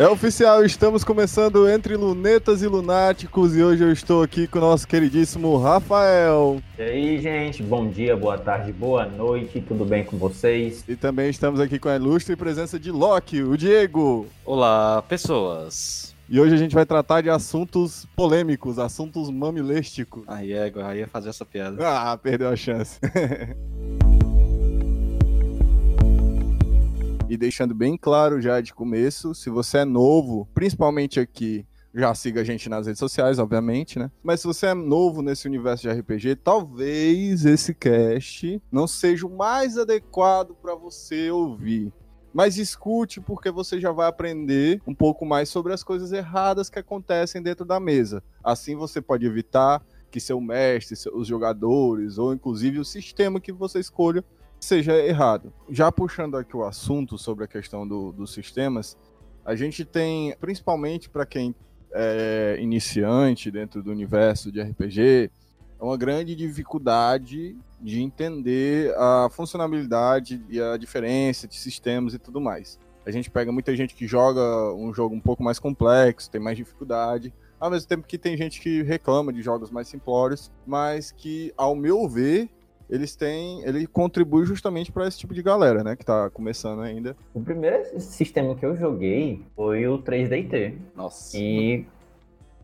É oficial, estamos começando entre lunetas e lunáticos e hoje eu estou aqui com o nosso queridíssimo Rafael. E aí, gente, bom dia, boa tarde, boa noite, tudo bem com vocês? E também estamos aqui com a ilustre presença de Loki, o Diego. Olá, pessoas. E hoje a gente vai tratar de assuntos polêmicos, assuntos mamilísticos. Aí é, aí ia fazer essa piada. Ah, perdeu a chance. E deixando bem claro já de começo, se você é novo, principalmente aqui, já siga a gente nas redes sociais, obviamente, né? Mas se você é novo nesse universo de RPG, talvez esse cast não seja o mais adequado para você ouvir. Mas escute porque você já vai aprender um pouco mais sobre as coisas erradas que acontecem dentro da mesa. Assim você pode evitar que seu mestre, os jogadores ou inclusive o sistema que você escolha seja errado. Já puxando aqui o assunto sobre a questão do, dos sistemas, a gente tem, principalmente para quem é iniciante dentro do universo de RPG, uma grande dificuldade de entender a funcionalidade e a diferença de sistemas e tudo mais. A gente pega muita gente que joga um jogo um pouco mais complexo, tem mais dificuldade, ao mesmo tempo que tem gente que reclama de jogos mais simplórios, mas que, ao meu ver, eles têm, ele contribui justamente para esse tipo de galera, né, que tá começando ainda. O primeiro sistema que eu joguei foi o 3DT. Nossa. E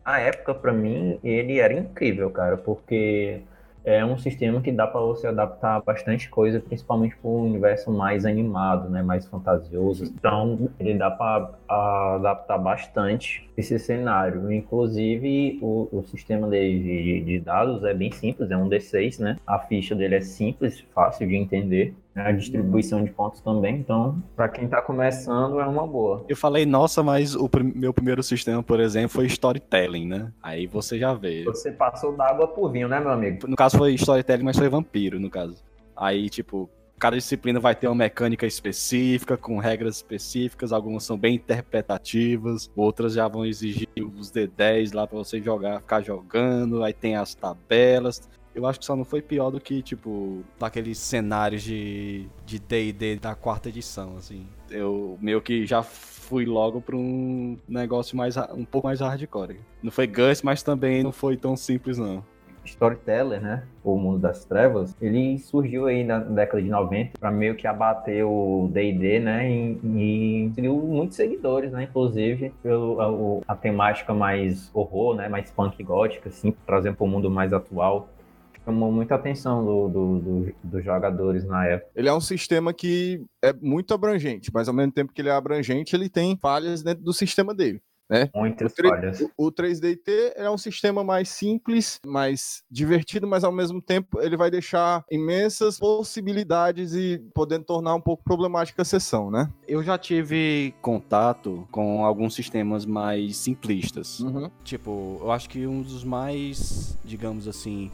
a época para mim ele era incrível, cara, porque é um sistema que dá para você adaptar bastante coisa, principalmente para um universo mais animado, né, mais fantasioso. Então, ele dá para adaptar bastante esse cenário. Inclusive, o, o sistema de, de, de, dados é bem simples, é um D6, né? A ficha dele é simples, fácil de entender. Né? A distribuição de pontos também, então, para quem está começando, é uma boa. Eu falei, nossa, mas o pr meu primeiro sistema, por exemplo, foi storytelling, né? Aí você já vê. Você passou da água por vinho, né, meu amigo? No caso foi storytelling, mas foi vampiro, no caso. Aí, tipo, cada disciplina vai ter uma mecânica específica, com regras específicas, algumas são bem interpretativas, outras já vão exigir os D10 lá para você jogar, ficar jogando, aí tem as tabelas. Eu acho que só não foi pior do que, tipo, daqueles cenários de D&D da quarta edição, assim. Eu meio que já fui logo para um negócio mais um pouco mais hardcore. Não foi Gus, mas também não foi tão simples não. Storyteller, né? O mundo das trevas, ele surgiu aí na década de 90 para meio que abater o D&D, né? E, e muitos seguidores, né? Inclusive pelo a, a, temática mais horror, né? Mais punk gótica, assim, trazendo para o mundo mais atual chamou muita atenção do, do, do, dos jogadores na época. Ele é um sistema que é muito abrangente, mas ao mesmo tempo que ele é abrangente, ele tem falhas dentro do sistema dele. Né? Muitas o 3, falhas. O, o 3DT é um sistema mais simples, mais divertido, mas ao mesmo tempo ele vai deixar imensas possibilidades e podendo tornar um pouco problemática a sessão, né? Eu já tive contato com alguns sistemas mais simplistas. Uhum. Tipo, eu acho que um dos mais, digamos assim,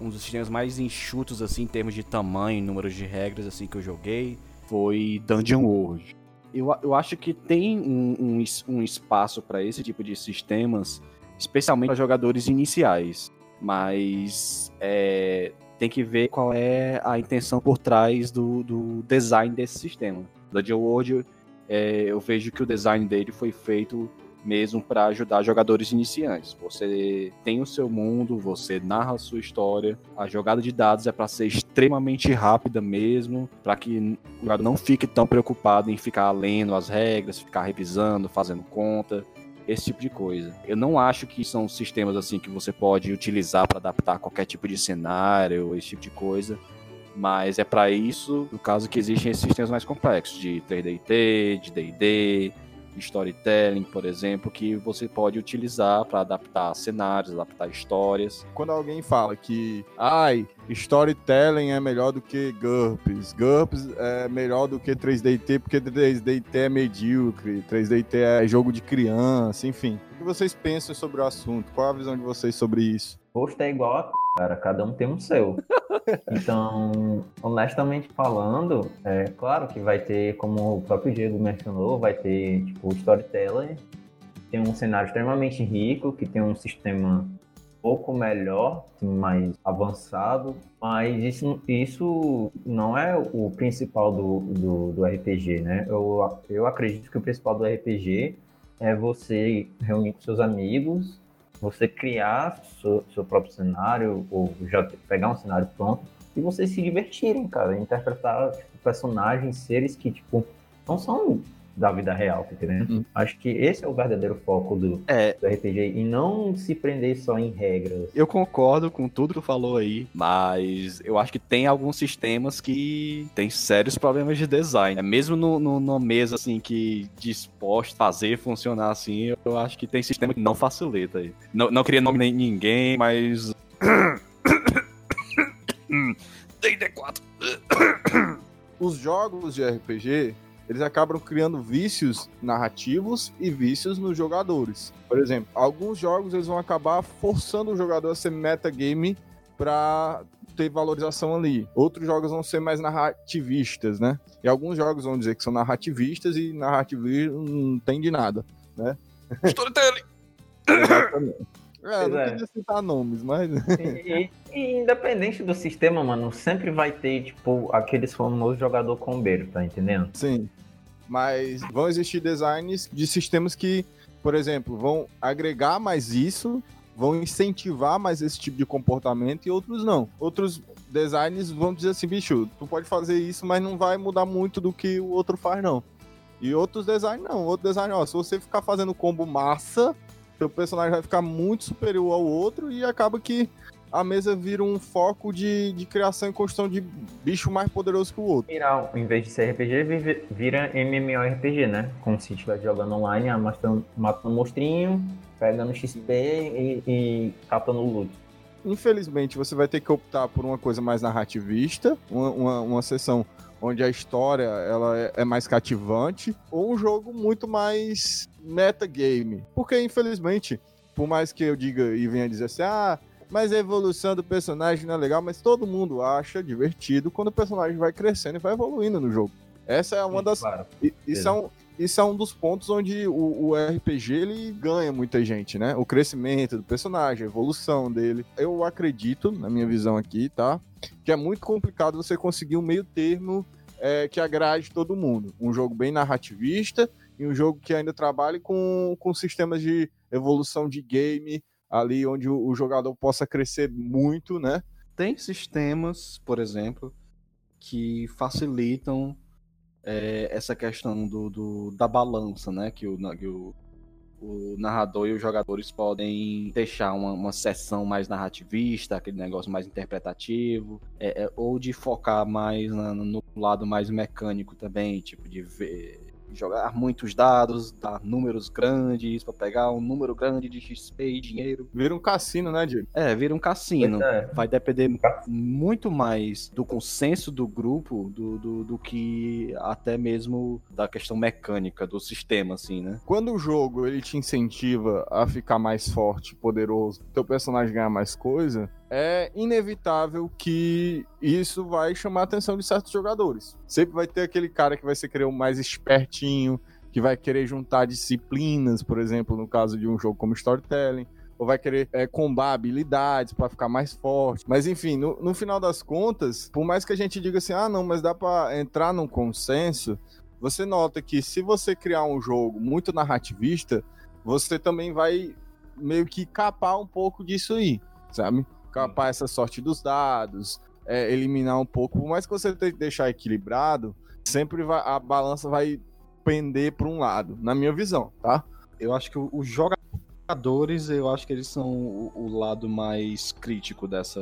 um dos sistemas mais enxutos assim em termos de tamanho, número de regras assim que eu joguei foi Dungeon World. Eu, eu acho que tem um, um, um espaço para esse tipo de sistemas, especialmente para jogadores iniciais, mas é, tem que ver qual é a intenção por trás do, do design desse sistema. Dungeon World, é, eu vejo que o design dele foi feito mesmo para ajudar jogadores iniciantes. Você tem o seu mundo, você narra a sua história. A jogada de dados é para ser extremamente rápida mesmo, para que o jogador não fique tão preocupado em ficar lendo as regras, ficar revisando, fazendo conta esse tipo de coisa. Eu não acho que são sistemas assim que você pode utilizar para adaptar qualquer tipo de cenário, esse tipo de coisa. Mas é para isso, no caso que existem esses sistemas mais complexos, de 3DT, de D&D, storytelling, por exemplo, que você pode utilizar para adaptar cenários, adaptar histórias. Quando alguém fala que, ai, storytelling é melhor do que GURPS, GURPS é melhor do que 3DT porque 3DT é medíocre, 3DT é jogo de criança, enfim. O que vocês pensam sobre o assunto? Qual a visão de vocês sobre isso? Posto é igual a cara, cada um tem um seu. Então, honestamente falando, é claro que vai ter, como o próprio Diego mencionou, vai ter tipo storytelling, tem um cenário extremamente rico, que tem um sistema pouco melhor, mais avançado, mas isso, isso não é o principal do, do, do RPG, né? Eu, eu acredito que o principal do RPG é você reunir com seus amigos, você criar seu, seu próprio cenário, ou já pegar um cenário pronto, e vocês se divertirem, cara. Interpretar tipo, personagens, seres que, tipo, não são da vida real, tá entendendo? Uhum. Acho que esse é o verdadeiro foco do, é. do, RPG e não se prender só em regras. Eu concordo com tudo que tu falou aí, mas eu acho que tem alguns sistemas que tem sérios problemas de design. É mesmo no, no, numa mesa assim que disposto a fazer funcionar assim, eu acho que tem sistema que não facilita aí. Não, não queria nome nem ninguém, mas D4. Os jogos de RPG eles acabam criando vícios narrativos e vícios nos jogadores. Por exemplo, alguns jogos eles vão acabar forçando o jogador a ser metagame para ter valorização ali. Outros jogos vão ser mais narrativistas, né? E alguns jogos vão dizer que são narrativistas e narrativismo não tem de nada, né? Storytelling! Exatamente. É, não é. queria citar nomes, mas. E, e, independente do sistema, mano, sempre vai ter, tipo, aqueles famosos jogador combeiro, tá entendendo? Sim. Mas vão existir designs de sistemas que, por exemplo, vão agregar mais isso, vão incentivar mais esse tipo de comportamento e outros não. Outros designs vão dizer assim, bicho, tu pode fazer isso, mas não vai mudar muito do que o outro faz, não. E outros designs não. Outro design, ó, se você ficar fazendo combo massa, seu personagem vai ficar muito superior ao outro e acaba que a mesa vira um foco de, de criação e construção de bicho mais poderoso que o outro. Virar, em vez de ser RPG, vira MMORPG, né? Como se estiver jogando online, ah, matando, matando monstrinho, pegando XP e, e capando loot. Infelizmente, você vai ter que optar por uma coisa mais narrativista, uma, uma, uma sessão onde a história ela é, é mais cativante, ou um jogo muito mais metagame. Porque, infelizmente, por mais que eu diga e venha dizer assim, ah, mas a evolução do personagem não é legal, mas todo mundo acha divertido quando o personagem vai crescendo e vai evoluindo no jogo. Essa é uma das. Claro. Isso, é um, isso é um dos pontos onde o, o, RPG ele ganha muita gente, né? O crescimento do personagem, a evolução dele. Eu acredito, na minha visão aqui, tá? Que é muito complicado você conseguir um meio termo é, que agrade todo mundo. Um jogo bem narrativista e um jogo que ainda trabalhe com, com sistemas de evolução de game ali onde o, jogador possa crescer muito, né? Tem sistemas, por exemplo, que facilitam é, essa questão do, do, da balança, né? Que o, que o, o narrador e os jogadores podem deixar uma, uma sessão mais narrativista, aquele negócio mais interpretativo, é, é, ou de focar mais na, no lado mais mecânico também, tipo de ver jogar muitos dados, dar números grandes para pegar um número grande de XP e dinheiro. Vira um cassino, né, Diego? É, vira um cassino. É. Vai depender muito mais do consenso do grupo do, do, do, que até mesmo da questão mecânica do sistema, assim, né? Quando o jogo ele te incentiva a ficar mais forte, poderoso, teu personagem ganhar mais coisa, é inevitável que isso vai chamar a atenção de certos jogadores. Sempre vai ter aquele cara que vai ser querer o mais espertinho, que vai querer juntar disciplinas, por exemplo, no caso de um jogo como Storytelling, ou vai querer é, combar habilidades para ficar mais forte. Mas enfim, no, no, final das contas, por mais que a gente diga assim, ah, não, mas dá para entrar num consenso, você nota que se você criar um jogo muito narrativista, você também vai meio que capar um pouco disso aí, sabe? Capar essa sorte dos dados, é, eliminar um pouco. Por mais que você tenha que deixar equilibrado, sempre vai, a balança vai pender para um lado, na minha visão, tá? Eu acho que os jogadores, eu acho que eles são o, o lado mais crítico dessa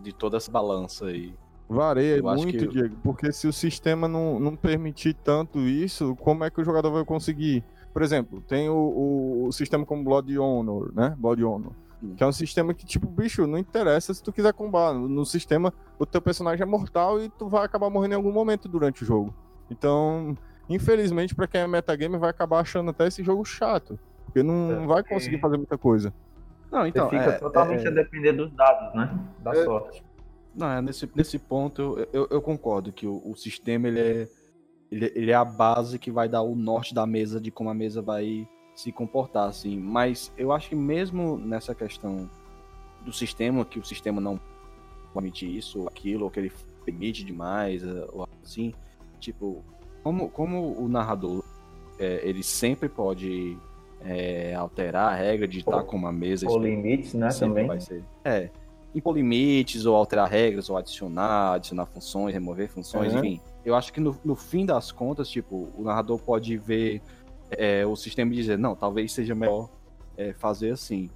de toda essa balança aí. Varia eu muito, que... Diego, porque se o sistema não, não permitir tanto isso, como é que o jogador vai conseguir? Por exemplo, tem o, o, o sistema como Blood Honor, né? Blood Honor. Que é um sistema que, tipo, bicho, não interessa se tu quiser combar. No sistema, o teu personagem é mortal e tu vai acabar morrendo em algum momento durante o jogo. Então, infelizmente, para quem é metagame, vai acabar achando até esse jogo chato. Porque não, é, vai conseguir fazer muita coisa. Não, então. Você fica é, totalmente é, a depender dos dados, né? Da é, sorte. Não, é, nesse, nesse ponto eu, eu, eu concordo que o, o sistema ele é, ele, ele é a base que vai dar o norte da mesa de como a mesa vai se comportar assim. Mas eu acho que mesmo nessa questão do sistema, que o sistema não permite isso ou aquilo, ou que ele permite demais, eh, ou assim, tipo, como, como o narrador é, ele sempre pode é, alterar a regra de estar com uma mesa. Ou limites, né, também. Vai ser. É, impor limites, ou alterar regras, ou adicionar, adicionar funções, remover funções, uhum. enfim. Eu acho que no, no, fim das contas, tipo, o narrador pode ver é, o sistema dizer, não, talvez seja melhor é, fazer assim.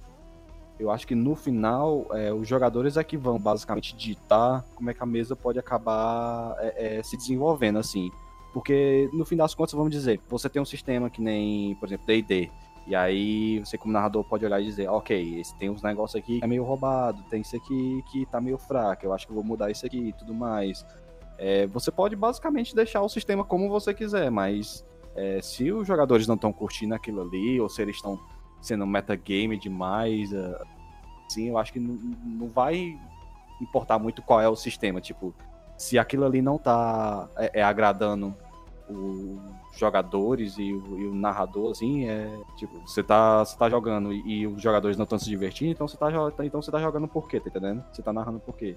Eu acho que no final, é, os jogadores é que vão basicamente ditar como é que a mesa pode acabar é, é, se desenvolvendo, assim. Porque no fim das contas, vamos dizer, você tem um sistema que nem, por exemplo, DD. E aí você, como narrador, pode olhar e dizer, ok, esse tem uns negócios aqui que é meio roubado, tem isso aqui que tá meio fraco, eu acho que eu vou mudar isso aqui e tudo mais. É, você pode basicamente deixar o sistema como você quiser, mas é, se os jogadores não estão curtindo aquilo ali, ou se eles estão sendo metagame demais, assim, eu acho que não, vai importar muito qual é o sistema. Tipo, se aquilo ali não tá é, é agradando os jogadores e o, e o, narrador, assim, é tipo, você tá, tá jogando e, e os jogadores não estão se divertindo, então você tá, então você tá jogando por quê, tá entendendo? Você tá narrando por quê?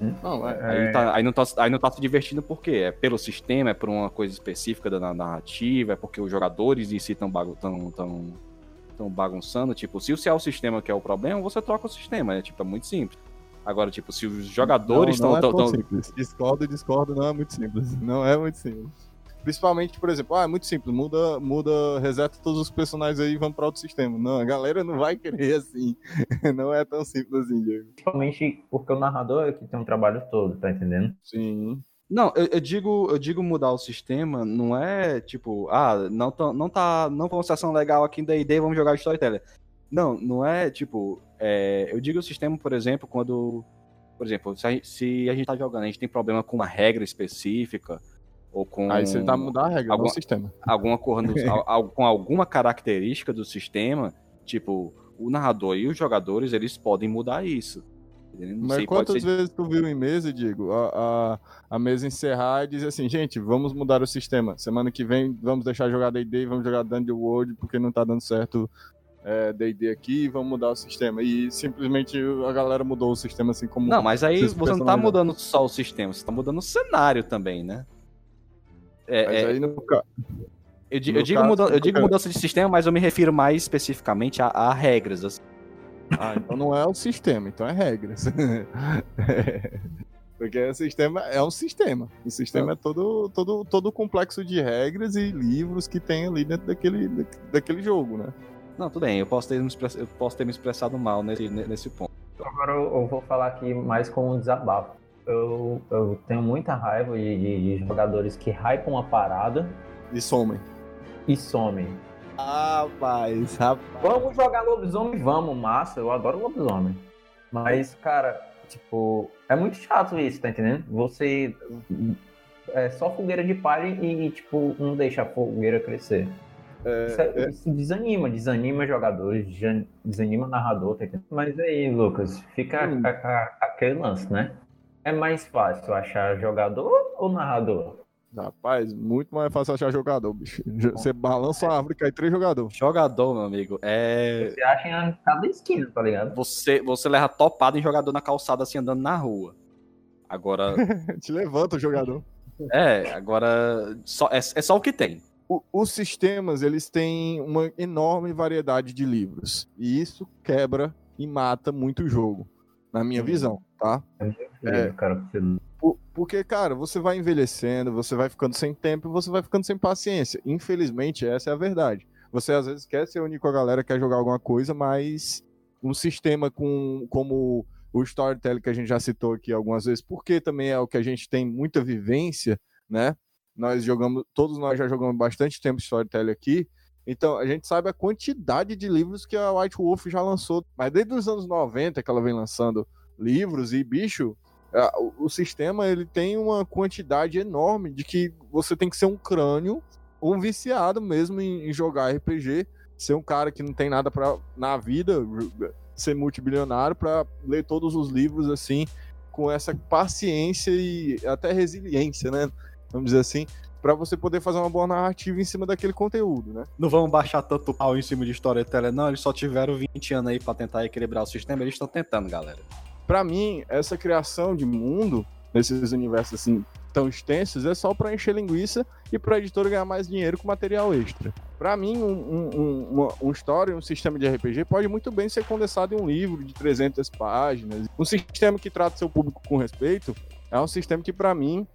Não, é, aí, tá, aí, não tá, aí não tá se divertindo por quê? É pelo sistema, é por uma coisa específica da narrativa, é porque os jogadores em si estão tão, tão, tão bagunçando. Tipo, se o é o sistema que é o problema, você troca o sistema. É, tipo, é muito simples. Agora, tipo, se os jogadores estão. Não, não é tão, tão simples. Discordo e discordo, não é muito simples. Não é muito simples. Principalmente, por exemplo, ah, é muito simples, muda, muda, reseta todos os personagens aí e vamos para outro sistema. Não, a galera não vai querer assim. não é tão simples assim, Diego. Principalmente porque o narrador é que tem um trabalho todo, tá entendendo? Sim. Não, eu, eu, digo, eu digo mudar o sistema, não é tipo, ah, não tá, não tá, não foi uma sessão legal aqui em D&D, vamos jogar Storyteller. Não, não é tipo, é, eu digo o sistema, por exemplo, quando, por exemplo, se a, gente, se a gente tá jogando, a gente tem problema com uma regra específica, ou com. Aí você tá mudando a regra algum, sistema. Alguma cor no, com alguma característica do sistema, tipo, o narrador e os jogadores, eles podem mudar isso. Mas sei, quantas ser... vezes tu viu em mesa, Diego, a, a, a, mesa encerrar e dizer assim, gente, vamos mudar o sistema. Semana que vem vamos deixar jogar D&D, vamos jogar Dungeon World, porque não tá dando certo D&D é, aqui, vamos mudar o sistema. E simplesmente a galera mudou o sistema assim como... Não, mas aí você não tá mudando só o sistema, você tá mudando o cenário também, né? É, mas é... aí no, eu, digo, eu digo, mudança, eu digo mudança de sistema, mas eu me refiro mais especificamente a, a regras. Assim. Ah, então não é o sistema, então é regras. Porque o sistema é um sistema. O sistema é todo, todo, todo complexo de regras e livros que tem ali dentro daquele, daquele jogo, né? Não, tudo bem, eu posso ter me, eu posso ter me expressado mal nesse, nesse ponto. Agora eu vou falar aqui mais com um desabafo eu, eu tenho muita raiva de, de, de jogadores que hypam a parada. E somem. E somem. Rapaz, rapaz. Vamos jogar lobisomem? Vamos, massa. Eu adoro lobisomem. Mas, cara, tipo, é muito chato isso, tá entendendo? Você. É só fogueira de palha e, tipo, não deixa a fogueira crescer. É, isso, é, é... isso, desanima, desanima jogadores, desanima narrador, tá entendendo? Mas aí, Lucas, fica hum. a, a, aquele lance, né? É mais fácil achar jogador ou narrador? Rapaz, muito mais fácil achar jogador, bicho. Você balança uma árvore e cai três jogadores. Jogador, meu amigo, é. Você acha em cada esquina, tá ligado? Você, você leva topado em jogador na calçada, assim, andando na rua. Agora. Te levanta o jogador. É, agora. Só, é, é só o que tem. O, os sistemas, eles têm uma enorme variedade de livros. E isso quebra e mata muito o jogo, na minha visão, tá? É, cara, porque, cara, você vai envelhecendo, você vai ficando sem tempo, você vai ficando sem paciência. Infelizmente, essa é a verdade. Você às vezes quer se unir com a galera, quer jogar alguma coisa, mas um sistema com, como o storytelling que a gente já citou aqui algumas vezes, porque também é o que a gente tem muita vivência, né? Nós jogamos, todos nós já jogamos bastante tempo storytelling aqui, então a gente sabe a quantidade de livros que a White Wolf já lançou, mas desde os anos 90 que ela vem lançando livros e bicho, o sistema ele tem uma quantidade enorme de que você tem que ser um crânio, um viciado mesmo em, em jogar RPG, ser um cara que não tem nada para na vida, ser multibilionário para ler todos os livros assim com essa paciência e até resiliência, né? Vamos dizer assim, para você poder fazer uma boa narrativa em cima daquele conteúdo, né? Não vamos baixar tanto pau em cima de storyteller, não. Eles só tiveram 20 anos aí para tentar equilibrar o sistema, eles estão tentando, galera para mim, essa criação de mundo, nesses universos assim, tão extensos é só para encher linguiça e para a editora ganhar mais dinheiro com material extra. Para mim, um, um, um, um story, um sistema de RPG pode muito bem ser condensado em um livro de 300 páginas. Um sistema que trata seu público com respeito é um sistema que, para mim,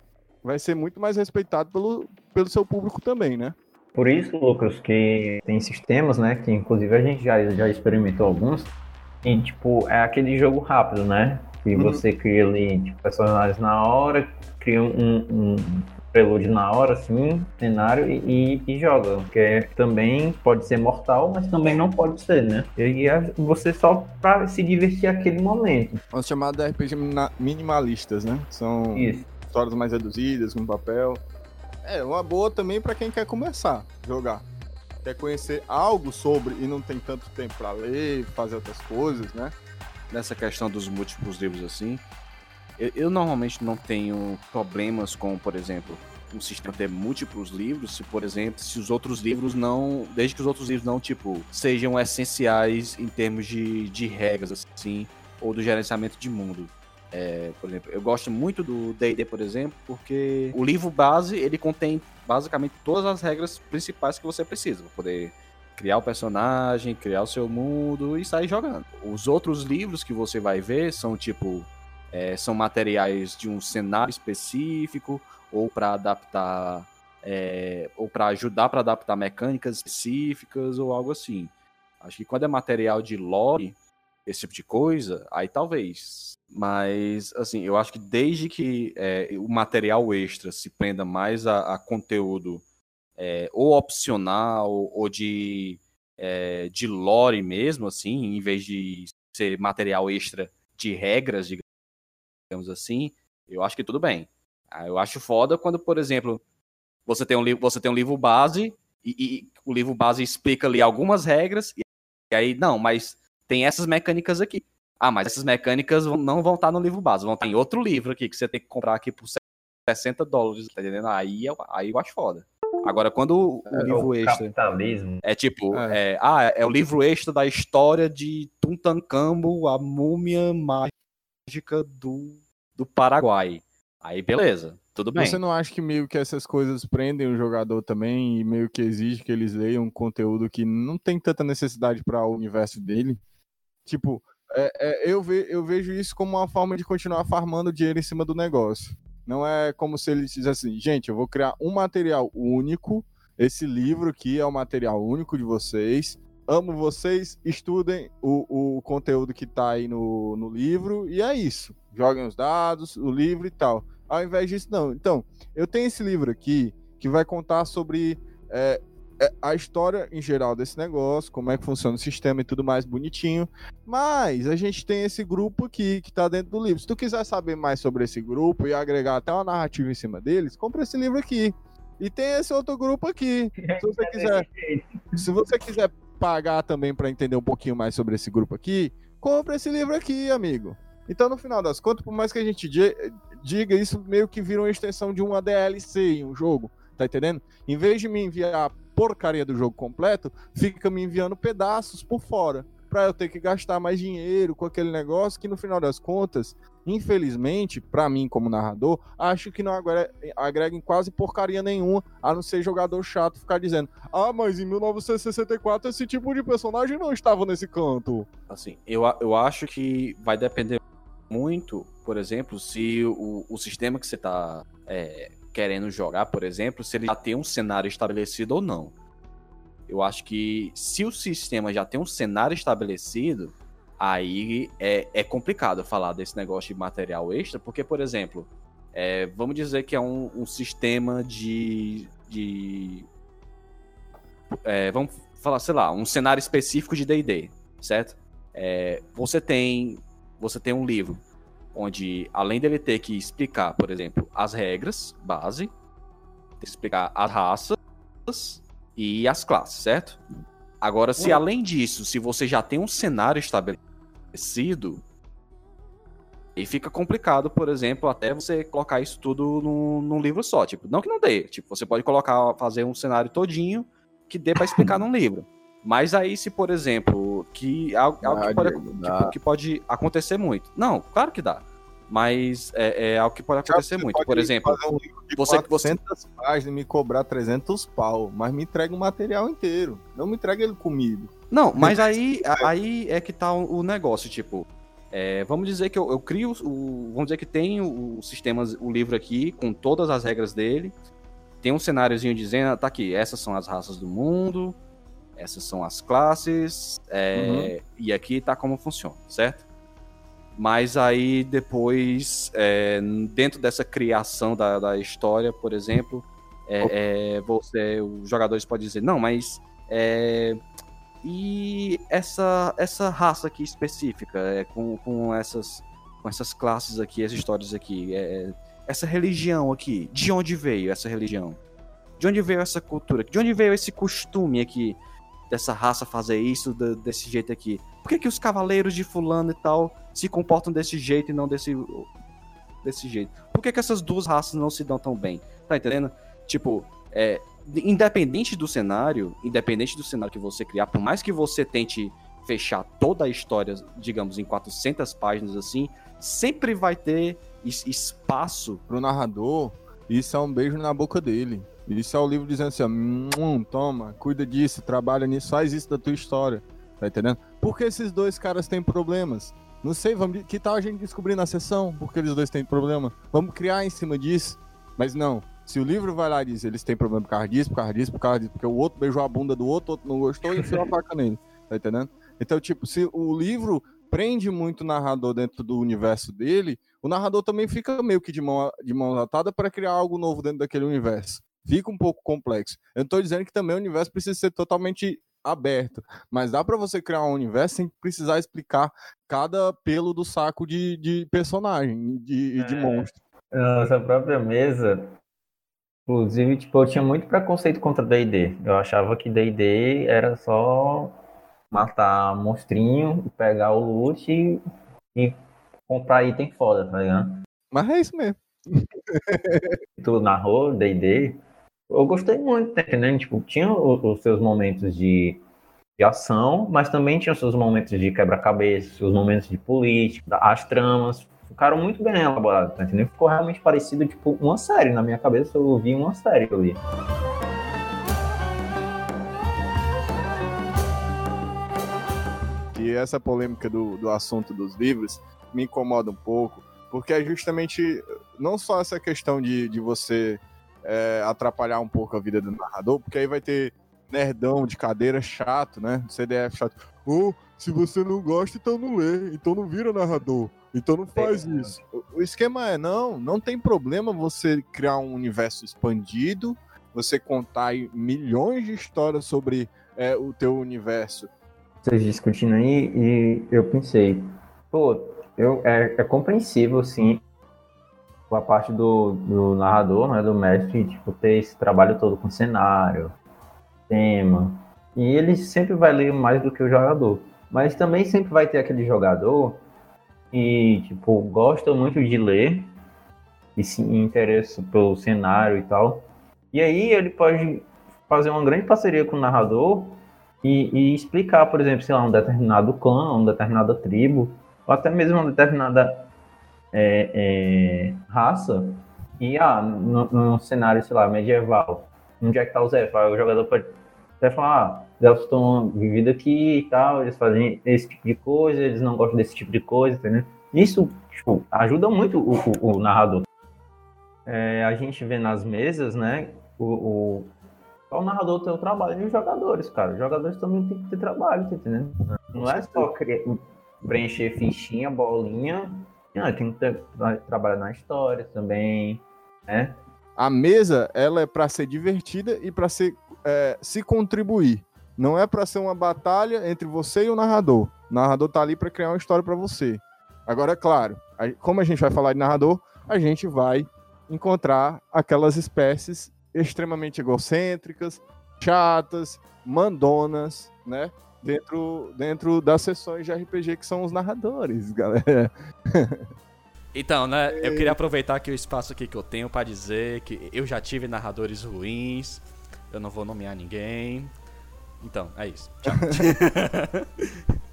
vai ser muito mais respeitado pelo, pelo seu público também, né? Por isso, Lucas, que tem sistemas, né, que inclusive a gente já, já experimentou alguns, e, tipo, é aquele jogo rápido, né? Que uhum. você cria ali tipo, personagens na hora, cria um, um prelúdio na hora, assim, cenário, e, e, e joga. Que é, também pode ser mortal, mas também não pode ser, né? E você só pra se divertir aquele momento. Chamar de RPG minimalistas, né? São Isso. histórias mais reduzidas, com papel. É, uma boa também para quem quer começar a jogar. Quer conhecer algo sobre e não tem tanto tempo para ler, fazer outras coisas, né? Nessa questão dos múltiplos livros assim, eu, eu normalmente não tenho problemas com, por exemplo, um sistema ter múltiplos livros, se por exemplo, se os outros livros não, desde que os outros livros não, tipo, sejam essenciais em termos de, de regras, assim, ou do gerenciamento de mundo. É, por exemplo, eu gosto muito do D&D, por exemplo, porque o livro base, ele contém basicamente todas as regras principais que você precisa para poder criar o personagem, criar o seu mundo e sair jogando. Os outros livros que você vai ver são tipo é, são materiais de um cenário específico ou para adaptar é, ou para ajudar para adaptar mecânicas específicas ou algo assim. Acho que quando é material de lore, esse tipo de coisa, aí talvez. Mas, assim, eu acho que desde que é, o material extra se prenda mais a, a conteúdo é, ou opcional ou de, é, de lore mesmo, assim, em vez de ser material extra de regras, digamos assim, eu acho que tudo bem. Ah, eu acho foda quando, por exemplo, você tem um, livro, você tem um livro base e, e o livro base explica ali algumas regras e aí, não, mas tem essas mecânicas aqui. Ah, mas essas mecânicas não vão estar no livro base, vão estar em outro livro aqui que você tem que comprar aqui por 60 dólares, tá entendendo? Aí eu, aí eu acho foda. Agora, quando o, é, livro o extra. Capitalismo. É tipo, é. É, ah, é o livro extra da história de Tutankhamon, a múmia mágica do, do Paraguai. Aí, beleza, tudo bem. Você não acha que meio que essas coisas prendem o jogador também e meio que exige que eles leiam um conteúdo que não tem tanta necessidade para o universo dele? Tipo, é, é, eu, ve, eu vejo isso como uma forma de continuar farmando dinheiro em cima do negócio. Não é como se ele dissesse assim, gente, eu vou criar um material único, esse livro aqui é o material único de vocês, amo vocês, estudem o, o conteúdo que tá aí no, no livro, e é isso. Joguem os dados, o livro e tal. Ao invés disso, não. Então, eu tenho esse livro aqui que vai contar sobre é, a história em geral desse negócio, como é que funciona o sistema e tudo mais bonitinho. Mas a gente tem esse grupo aqui que está dentro do livro. Se tu quiser saber mais sobre esse grupo e agregar até uma narrativa em cima deles, compra esse livro aqui. E tem esse outro grupo aqui. Se você quiser, se você quiser pagar também para entender um pouquinho mais sobre esse grupo aqui, compra esse livro aqui, amigo. Então, no final das contas, por mais que a gente diga, isso meio que vira uma extensão de uma DLC em um jogo, tá entendendo? Em vez de me enviar porcaria do jogo completo, fica me enviando pedaços por fora. Pra eu ter que gastar mais dinheiro com aquele negócio que no final das contas, infelizmente, para mim como narrador, acho que não agrega, em quase porcaria nenhuma, a não ser jogador chato ficar dizendo: Ah, mas em 1964 esse tipo de personagem não estava nesse canto. Assim, eu, eu acho que vai depender muito, por exemplo, se o, o sistema que você está é, querendo jogar, por exemplo, se ele já tem um cenário estabelecido ou não. Eu acho que se o sistema já tem um cenário estabelecido, aí é, é complicado falar desse negócio de material extra, porque, por exemplo, é, vamos dizer que é um, um sistema de. de é, vamos falar, sei lá, um cenário específico de DD, certo? É, você tem você tem um livro onde, além dele ter que explicar, por exemplo, as regras base, tem que explicar as raças e as classes, certo? Agora, se além disso, se você já tem um cenário estabelecido, e fica complicado, por exemplo, até você colocar isso tudo num, num, livro só. Tipo, não que não dê. Tipo, você pode colocar, fazer um cenário todinho que dê para explicar num livro. Mas aí, se, por exemplo, que algo, algo que, pode, tipo, que, pode, acontecer muito. Não, claro que dá. Mas é, é algo que pode acontecer Você muito. pode Por exemplo, um livro de você- 400 páginas e me cobrar 300 pau, mas me entrega o material inteiro. Não me entrega ele comido. Não, mas aí, aí é que tá o, o negócio, tipo. é, vamos dizer que eu, eu crio o. Vamos dizer que tem o, o sistema, o livro aqui, com todas as regras dele. Tem um cenáriozinho dizendo, tá aqui, essas são as raças do mundo, essas são as classes, é, e aqui tá como funciona, certo? Mas aí depois, é, dentro dessa criação da, da história, por exemplo, é, é, você, os jogadores podem dizer, não, mas é, e essa, essa raça aqui específica, é, com, com, essas, com essas classes aqui, essas histórias aqui, é, essa religião aqui, de onde veio essa religião? De onde veio essa cultura? De onde veio esse costume aqui dessa raça fazer isso da- desse jeito aqui? Por que, que os cavaleiros de fulano e tal se comportam desse jeito e não desse, desse jeito? Por que, que essas duas raças não se dão tão bem? Tá entendendo? Tipo, é, independente do cenário, independente do cenário que você criar, por mais que você tente fechar toda a história, digamos, em 400 páginas assim, sempre vai ter es- espaço. Pro narrador, isso é um beijo na boca dele. Isso é o livro dizendo assim, "Hum, toma, cuida disso, trabalha nisso, faz isso da tua história. Tá entendendo? Por que esses dois caras têm problemas? Não sei, vamos, que tal a gente descobrir na sessão porque eles dois têm problema? Vamos criar em cima disso. Mas não, se o livro vai lá e diz eles têm problema por causa disso, por causa disso, por causa disso, porque o outro beijou a bunda do outro, o outro não gostou e enfiou a faca nele. Tá entendendo? Então, tipo, se o livro prende muito o narrador dentro do universo dele, o narrador também fica meio que de mão, de mão atada para criar algo novo dentro daquele universo. Fica um pouco complexo. Eu não tô dizendo que também o universo precisa ser totalmente aberto, mas dá para você criar um universo sem precisar explicar cada pelo do saco de, de personagem, de, de É. monstro. Na nossa própria mesa, inclusive, tipo, eu tinha muito preconceito contra D&D. Eu achava que D&D era só matar monstrinho, pegar o loot e, e comprar item foda, tá ligado? Mas é isso mesmo. Tu narrou D&D, eu gostei muito, entendendo? Tipo, tinha os seus momentos de, de ação, mas também tinha os seus momentos de quebra-cabeça, seus momentos de política, as tramas, ficaram muito bem elaborados, tá entendendo? Ficou realmente parecido, tipo, uma série. Na minha cabeça eu vi uma série ali. que essa polêmica do, do assunto dos livros me incomoda um pouco, porque é justamente não só essa questão de, de você é, atrapalhar um pouco a vida do narrador, porque aí vai ter nerdão de cadeira chato, né? CDF chato. Ou se você não gosta, então não lê, então não vira narrador, então não faz É. isso. O, o esquema é, não, não tem problema você criar um universo expandido, você contar aí milhões de histórias sobre é, o teu universo Vocês discutindo aí e eu pensei, pô, eu, é, é compreensível, sim, a parte do, do narrador, né, do mestre, tipo, ter esse trabalho todo com cenário, tema, e ele sempre vai ler mais do que o jogador. Mas também sempre vai ter aquele jogador que, tipo, gosta muito de ler e se interessa pelo cenário e tal. E aí ele pode fazer uma grande parceria com o narrador e, e explicar, por exemplo, sei lá, um determinado clã, uma determinada tribo, ou até mesmo uma determinada é, é, raça, e ah, no, num cenário, sei lá, medieval, onde é que tá elfos? Aí o jogador pode até falar, ah, os elfos estão vivendo aqui e tal, eles fazem esse tipo de coisa, eles não gostam desse tipo de coisa, entendeu? Isso, tipo, ajuda muito o, o- o narrador. É, a gente vê nas mesas, né, o, o, só o narrador tem o trabalho e os jogadores, cara. Os jogadores também tem que ter trabalho, tá entendendo? Não é só preencher fichinha, bolinha. Não, tem que tra- trabalhar na história também, né? A mesa, ela é para ser divertida e para ser é, se contribuir. Não é para ser uma batalha entre você e o narrador. O narrador tá ali para criar uma história para você. Agora, é claro, como a gente vai falar de narrador, a gente vai encontrar aquelas espécies extremamente egocêntricas, chatas, mandonas, né? Dentro, dentro das sessões de RPG que são os narradores, galera. Então, né, eu queria aproveitar aqui o espaço aqui que eu tenho pra dizer que eu já tive narradores ruins, eu não vou nomear ninguém. Então, é isso. Tchau.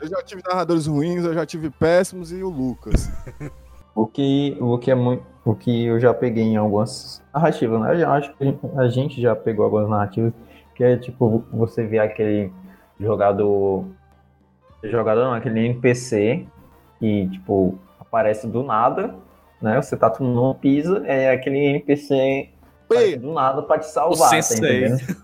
Eu já tive narradores ruins, eu já tive péssimos e o Lucas. O que, o que é muito. O que eu já peguei em algumas narrativas, né? Eu acho que a gente já pegou algumas narrativas que é tipo, você vê aquele jogador. Jogador não, aquele NPC que, tipo, aparece do nada, né? Você tá numa pisa, é aquele NPC do nada pra te salvar. O sensei. Tá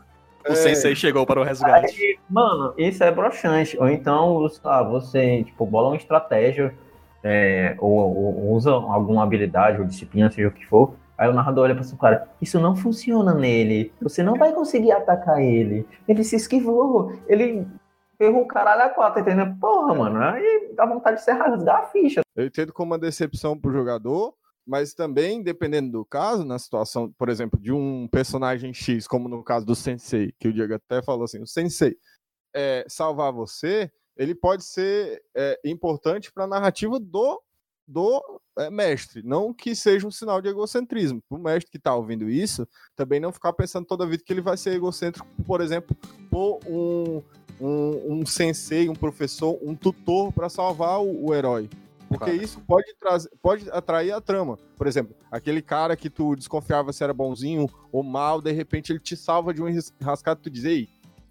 o é. sensei chegou para o resgate. Aí, mano, isso é broxante. Ou então, ah, você, tipo, bola uma estratégia, é, ou, ou, usa alguma habilidade ou disciplina, seja o que for. Aí o narrador olha pra seu cara, isso não funciona nele. Você não vai conseguir atacar ele. Ele se esquivou. Ele errou o caralho a quatro, entendeu? Porra, mano. Aí dá vontade de você rasgar a ficha. Eu entendo como uma decepção pro jogador, mas também, dependendo do caso, na situação, por exemplo, de um personagem X, como no caso do Sensei, que o Diego até falou assim, o Sensei é, salvar você, ele pode ser é, importante para a narrativa do, do é, mestre, não que seja um sinal de egocentrismo. O mestre que está ouvindo isso, também não ficar pensando toda a vida que ele vai ser egocêntrico, por exemplo, por um, um, um sensei, um professor, um tutor para salvar o, o herói. Porque isso pode, trazer, pode atrair a trama. Por exemplo, aquele cara que tu desconfiava se era bonzinho ou mal, de repente ele te salva de um enrascado e tu diz, ei,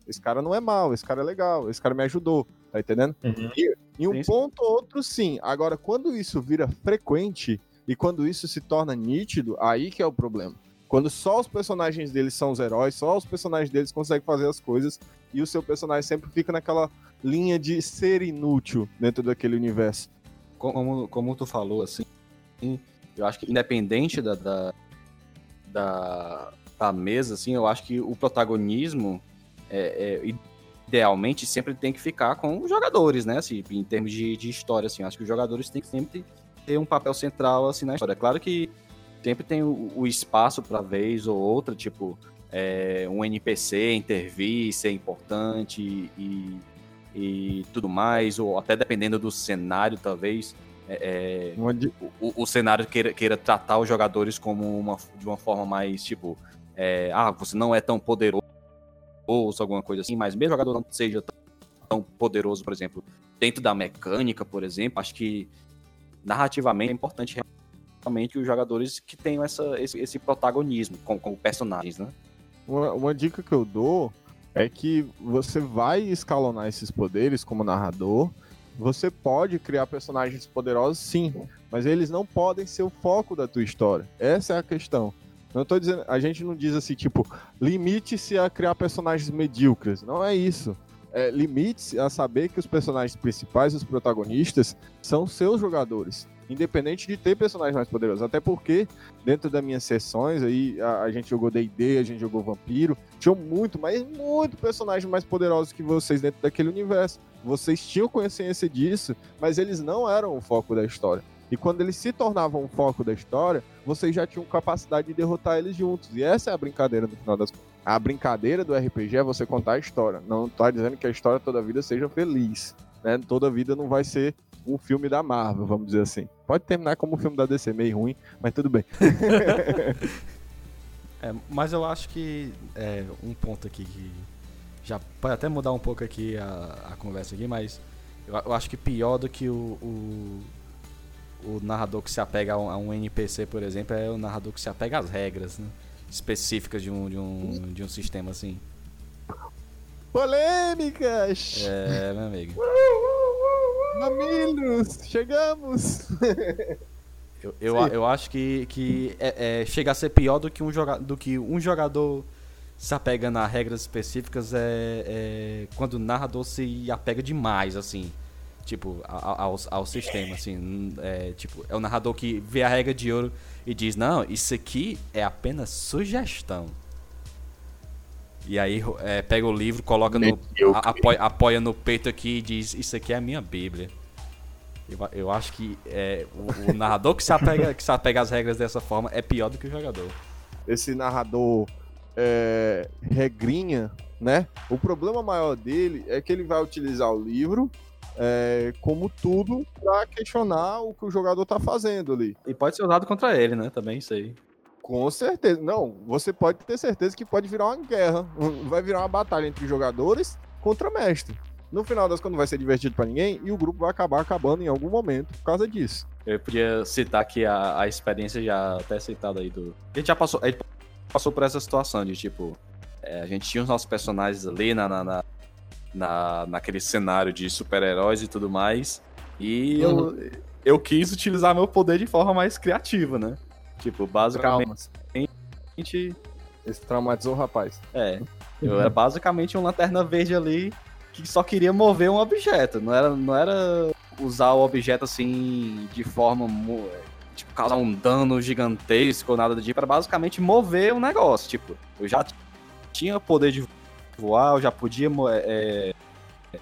esse cara não é mal, esse cara é legal, esse cara me ajudou, tá entendendo? Uhum. E, em um sim, ponto ou outro, sim. Agora, quando isso vira frequente e quando isso se torna nítido, aí que é o problema. Quando só os personagens deles são os heróis, só os personagens deles conseguem fazer as coisas e o seu personagem sempre fica naquela linha de ser inútil dentro daquele universo como, como tu falou, assim, eu acho que independente da, da, da, da mesa, assim, eu acho que o protagonismo, é, é, idealmente, sempre tem que ficar com os jogadores, né, assim, em termos de, de história, assim, acho que os jogadores têm que sempre ter um papel central, assim, na história. Claro que sempre tem o, o espaço para vez ou outra, tipo, é, um NPC intervir, ser importante e e tudo mais, ou até dependendo do cenário, talvez. É, é o, o, cenário queira, queira tratar os jogadores como uma, de uma forma mais tipo, é, ah, você não é tão poderoso, ou alguma coisa assim, mas mesmo jogador não seja tão poderoso, por exemplo, dentro da mecânica, por exemplo, acho que narrativamente é importante realmente os jogadores que tenham essa, esse, esse protagonismo com, com personagens, né? Uma, uma dica que eu dou é que você vai escalonar esses poderes como narrador. Você pode criar personagens poderosos, sim, mas eles não podem ser o foco da tua história. Essa é a questão. Não tô dizendo, a gente não diz assim, tipo, limite-se a criar personagens medíocres. Não é isso. É, limite-se a saber que os personagens principais, os protagonistas, são seus jogadores independente de ter personagens mais poderosos. Até porque, dentro das minhas sessões, aí a, a gente jogou DD, a gente jogou Vampiro, tinham muito, mas muito personagens mais poderosos que vocês dentro daquele universo. Vocês tinham consciência disso, mas eles não eram o foco da história. E quando eles se tornavam o foco da história, vocês já tinham capacidade de derrotar eles juntos. E essa é a brincadeira no final das contas. A brincadeira do RPG é você contar a história. Não está dizendo que a história toda a vida seja feliz. Né? Toda a vida não vai ser um filme da Marvel, vamos dizer assim. Pode terminar como um filme da DC, meio ruim, mas tudo bem. é, mas eu acho que é, um ponto aqui que já pode até mudar um pouco aqui a, a conversa aqui, mas eu, eu, acho que pior do que o, o, o narrador que se apega a um, a um, NPC, por exemplo, é o narrador que se apega às regras né, específicas de um, de, um, de um sistema assim. Polêmicas! É, meu amigo. Mamilos, chegamos! Eu, eu, eu, acho que, que é, é, chega a ser pior do que um, joga, do que um jogador se apega a regras específicas é, é, quando o narrador se apega demais, assim, tipo, ao, ao sistema, assim, é, tipo, é o narrador que vê a regra de ouro e diz, não, isso aqui é apenas sugestão. E aí é, pega o livro, coloca no. Apoia, apoia, no peito aqui e diz: Isso aqui é a minha Bíblia. Eu, eu acho que é, o, o, narrador que se, apega, que se apega às regras dessa forma é pior do que o jogador. Esse narrador é, regrinha, né? O problema maior dele é que ele vai utilizar o livro é, como tudo para questionar o que o jogador tá fazendo ali. E pode ser usado contra ele, né? Também isso aí. Com certeza. Não, você pode ter certeza que pode virar uma guerra. Vai virar uma batalha entre jogadores contra mestre. no final das contas não vai ser divertido para ninguém e o grupo vai acabar acabando em algum momento por causa disso. Eu podia citar aqui a, a experiência já até citada aí do. A gente já passou, a gente passou por essa situação de tipo. É, a gente tinha os nossos personagens ali na, na, na, na naquele cenário de super-heróis e tudo mais. E uhum. eu, eu quis utilizar meu poder de forma mais criativa, né? Tipo, basicamente. Esse traumatizou o rapaz. É. Eu era basicamente um lanterna verde ali que só queria mover um objeto. Não era, não era usar o objeto assim de forma. Tipo, causar um dano gigantesco ou nada do tipo. Era basicamente mover o um negócio. Tipo, eu já tinha poder de voar, eu já podia é, é,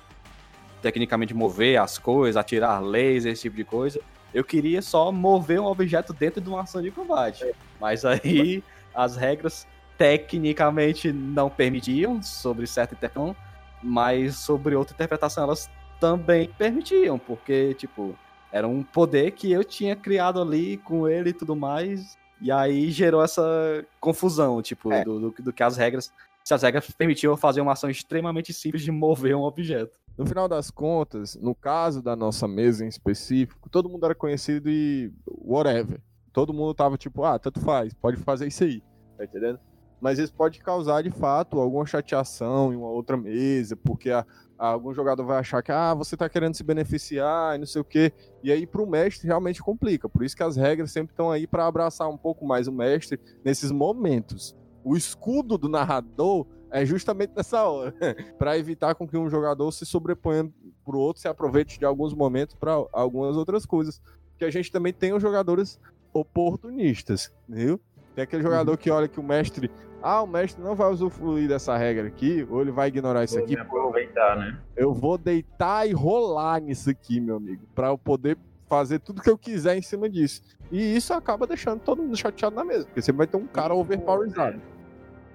tecnicamente mover as coisas, atirar lasers, esse tipo de coisa. Eu queria só mover um objeto dentro de uma ação de combate. Mas aí as regras tecnicamente não permitiam sobre certa interpretação, mas sobre outra interpretação elas também permitiam, porque, tipo, era um poder que eu tinha criado ali com ele e tudo mais, e aí gerou essa confusão, tipo, é. do, do, do, que as regras. Se as regras permitiam fazer uma ação extremamente simples de mover um objeto. No final das contas, no caso da nossa mesa em específico, todo mundo era conhecido e whatever. Todo mundo tava tipo, ah, tanto faz, pode fazer isso aí. Tá entendendo? Mas isso pode causar, de fato, alguma chateação em uma outra mesa, porque a, algum jogador vai achar que ah, você está querendo se beneficiar e não sei o quê. E aí para o mestre realmente complica. Por isso que as regras sempre estão aí para abraçar um pouco mais o mestre nesses momentos. O escudo do narrador é justamente nessa hora, para evitar com que um jogador se sobreponha para o outro, se aproveite de alguns momentos para algumas outras coisas. Que a gente também tem os jogadores oportunistas, viu? Tem aquele jogador uhum. que olha que o mestre ah, o mestre não vai usufruir dessa regra aqui, ou ele vai ignorar isso vou aqui. aproveitar, né? Eu vou deitar e rolar nisso aqui, meu amigo, para eu poder fazer tudo que eu quiser em cima disso. E isso acaba deixando todo mundo chateado na mesa, porque você vai ter um cara overpowerizado.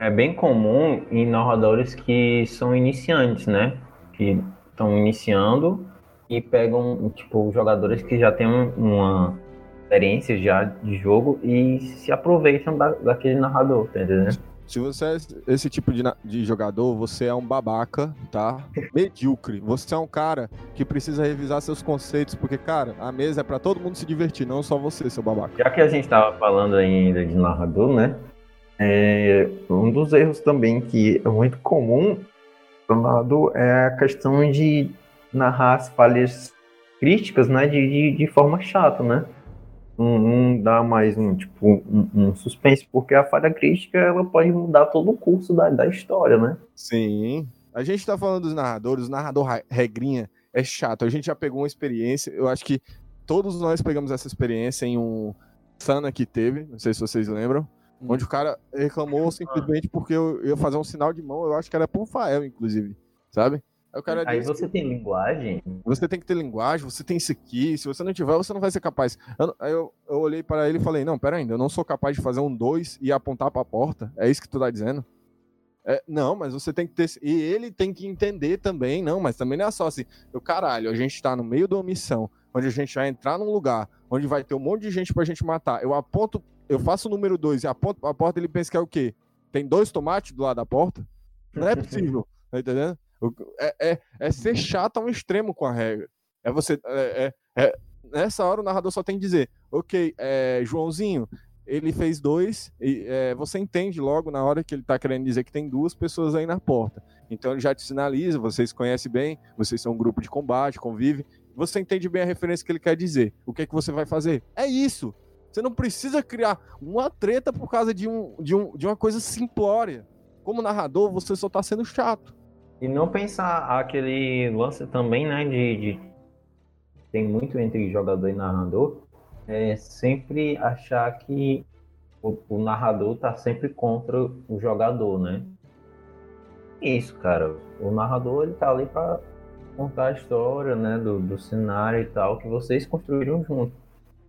É bem comum em narradores que são iniciantes, né? Que estão iniciando e pegam, tipo, jogadores que já têm uma experiência já de jogo e se aproveitam da, daquele narrador, tá entendendo? Se você é esse tipo de, de jogador, você é um babaca, tá? Medíocre. Você é um cara que precisa revisar seus conceitos, porque, cara, a mesa é para todo mundo se divertir, não só você, seu babaca. Já que a gente tava falando ainda de narrador, né? É, um dos erros também que é muito comum no narrador é a questão de narrar as falhas críticas, né? De, de, de forma chata, né? não, dá mais um, tipo, um, um, suspense, porque a falha crítica ela pode mudar todo o curso da, da história, né? Sim. A gente tá falando dos narradores, o narrador regrinha é chato. A gente já pegou uma experiência, eu acho que todos nós pegamos essa experiência em um Sana que teve, não sei se vocês lembram. Onde o cara reclamou simplesmente porque eu ia fazer um sinal de mão, eu acho que era pro Fael, inclusive, sabe? Aí, Aí você tem linguagem? Você tem que ter linguagem, você tem isso aqui. Se você não tiver, você não vai ser capaz. Eu, aí eu, eu olhei para ele e falei: Não, pera ainda, eu não sou capaz de fazer um dois e apontar para a porta. É isso que tu tá dizendo? É, não, mas você tem que ter. E ele tem que entender também, não, mas também não é só assim. Eu, caralho, a gente tá no meio de uma missão, onde a gente vai entrar num lugar, onde vai ter um monte de gente pra gente matar. Eu aponto, eu faço o número dois e aponto pra porta, ele pensa que é o quê? Tem dois tomates do lado da porta? Não é possível, tá entendendo? É, é, é ser chato a um extremo com a regra. É você. É, é, é, nessa hora o narrador só tem que dizer: ok, é, Joãozinho, ele fez dois, e é, você entende logo na hora que ele está querendo dizer que tem duas pessoas aí na porta. Então ele já te sinaliza, vocês conhecem bem, vocês são um grupo de combate, convive, você entende bem a referência que ele quer dizer. O que é que você vai fazer? É isso. Você não precisa criar uma treta por causa de, um, de, um, de uma coisa simplória. Como narrador, você só está sendo chato. E não pensar aquele lance também, né, de, de, tem muito entre jogador e narrador, é sempre achar que o, o narrador tá sempre contra o jogador, né? Isso, cara. O narrador ele tá ali para contar a história, né, do, do cenário e tal que vocês construíram junto.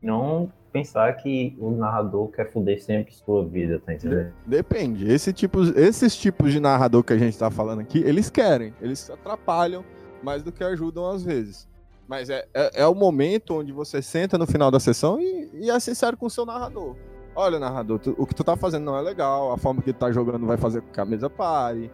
Não pensar que o narrador quer foder sempre sua vida, tá entendendo? Depende. Esse tipo, esses tipos de narrador que a gente tá falando aqui, eles querem, eles atrapalham mais do que ajudam às vezes. Mas é, é, é o momento onde você senta no final da sessão e, e, é sincero com o seu narrador. olha, narrador, tu, o que tu tá fazendo não é legal, a forma que tu tá jogando vai fazer com que a mesa pare,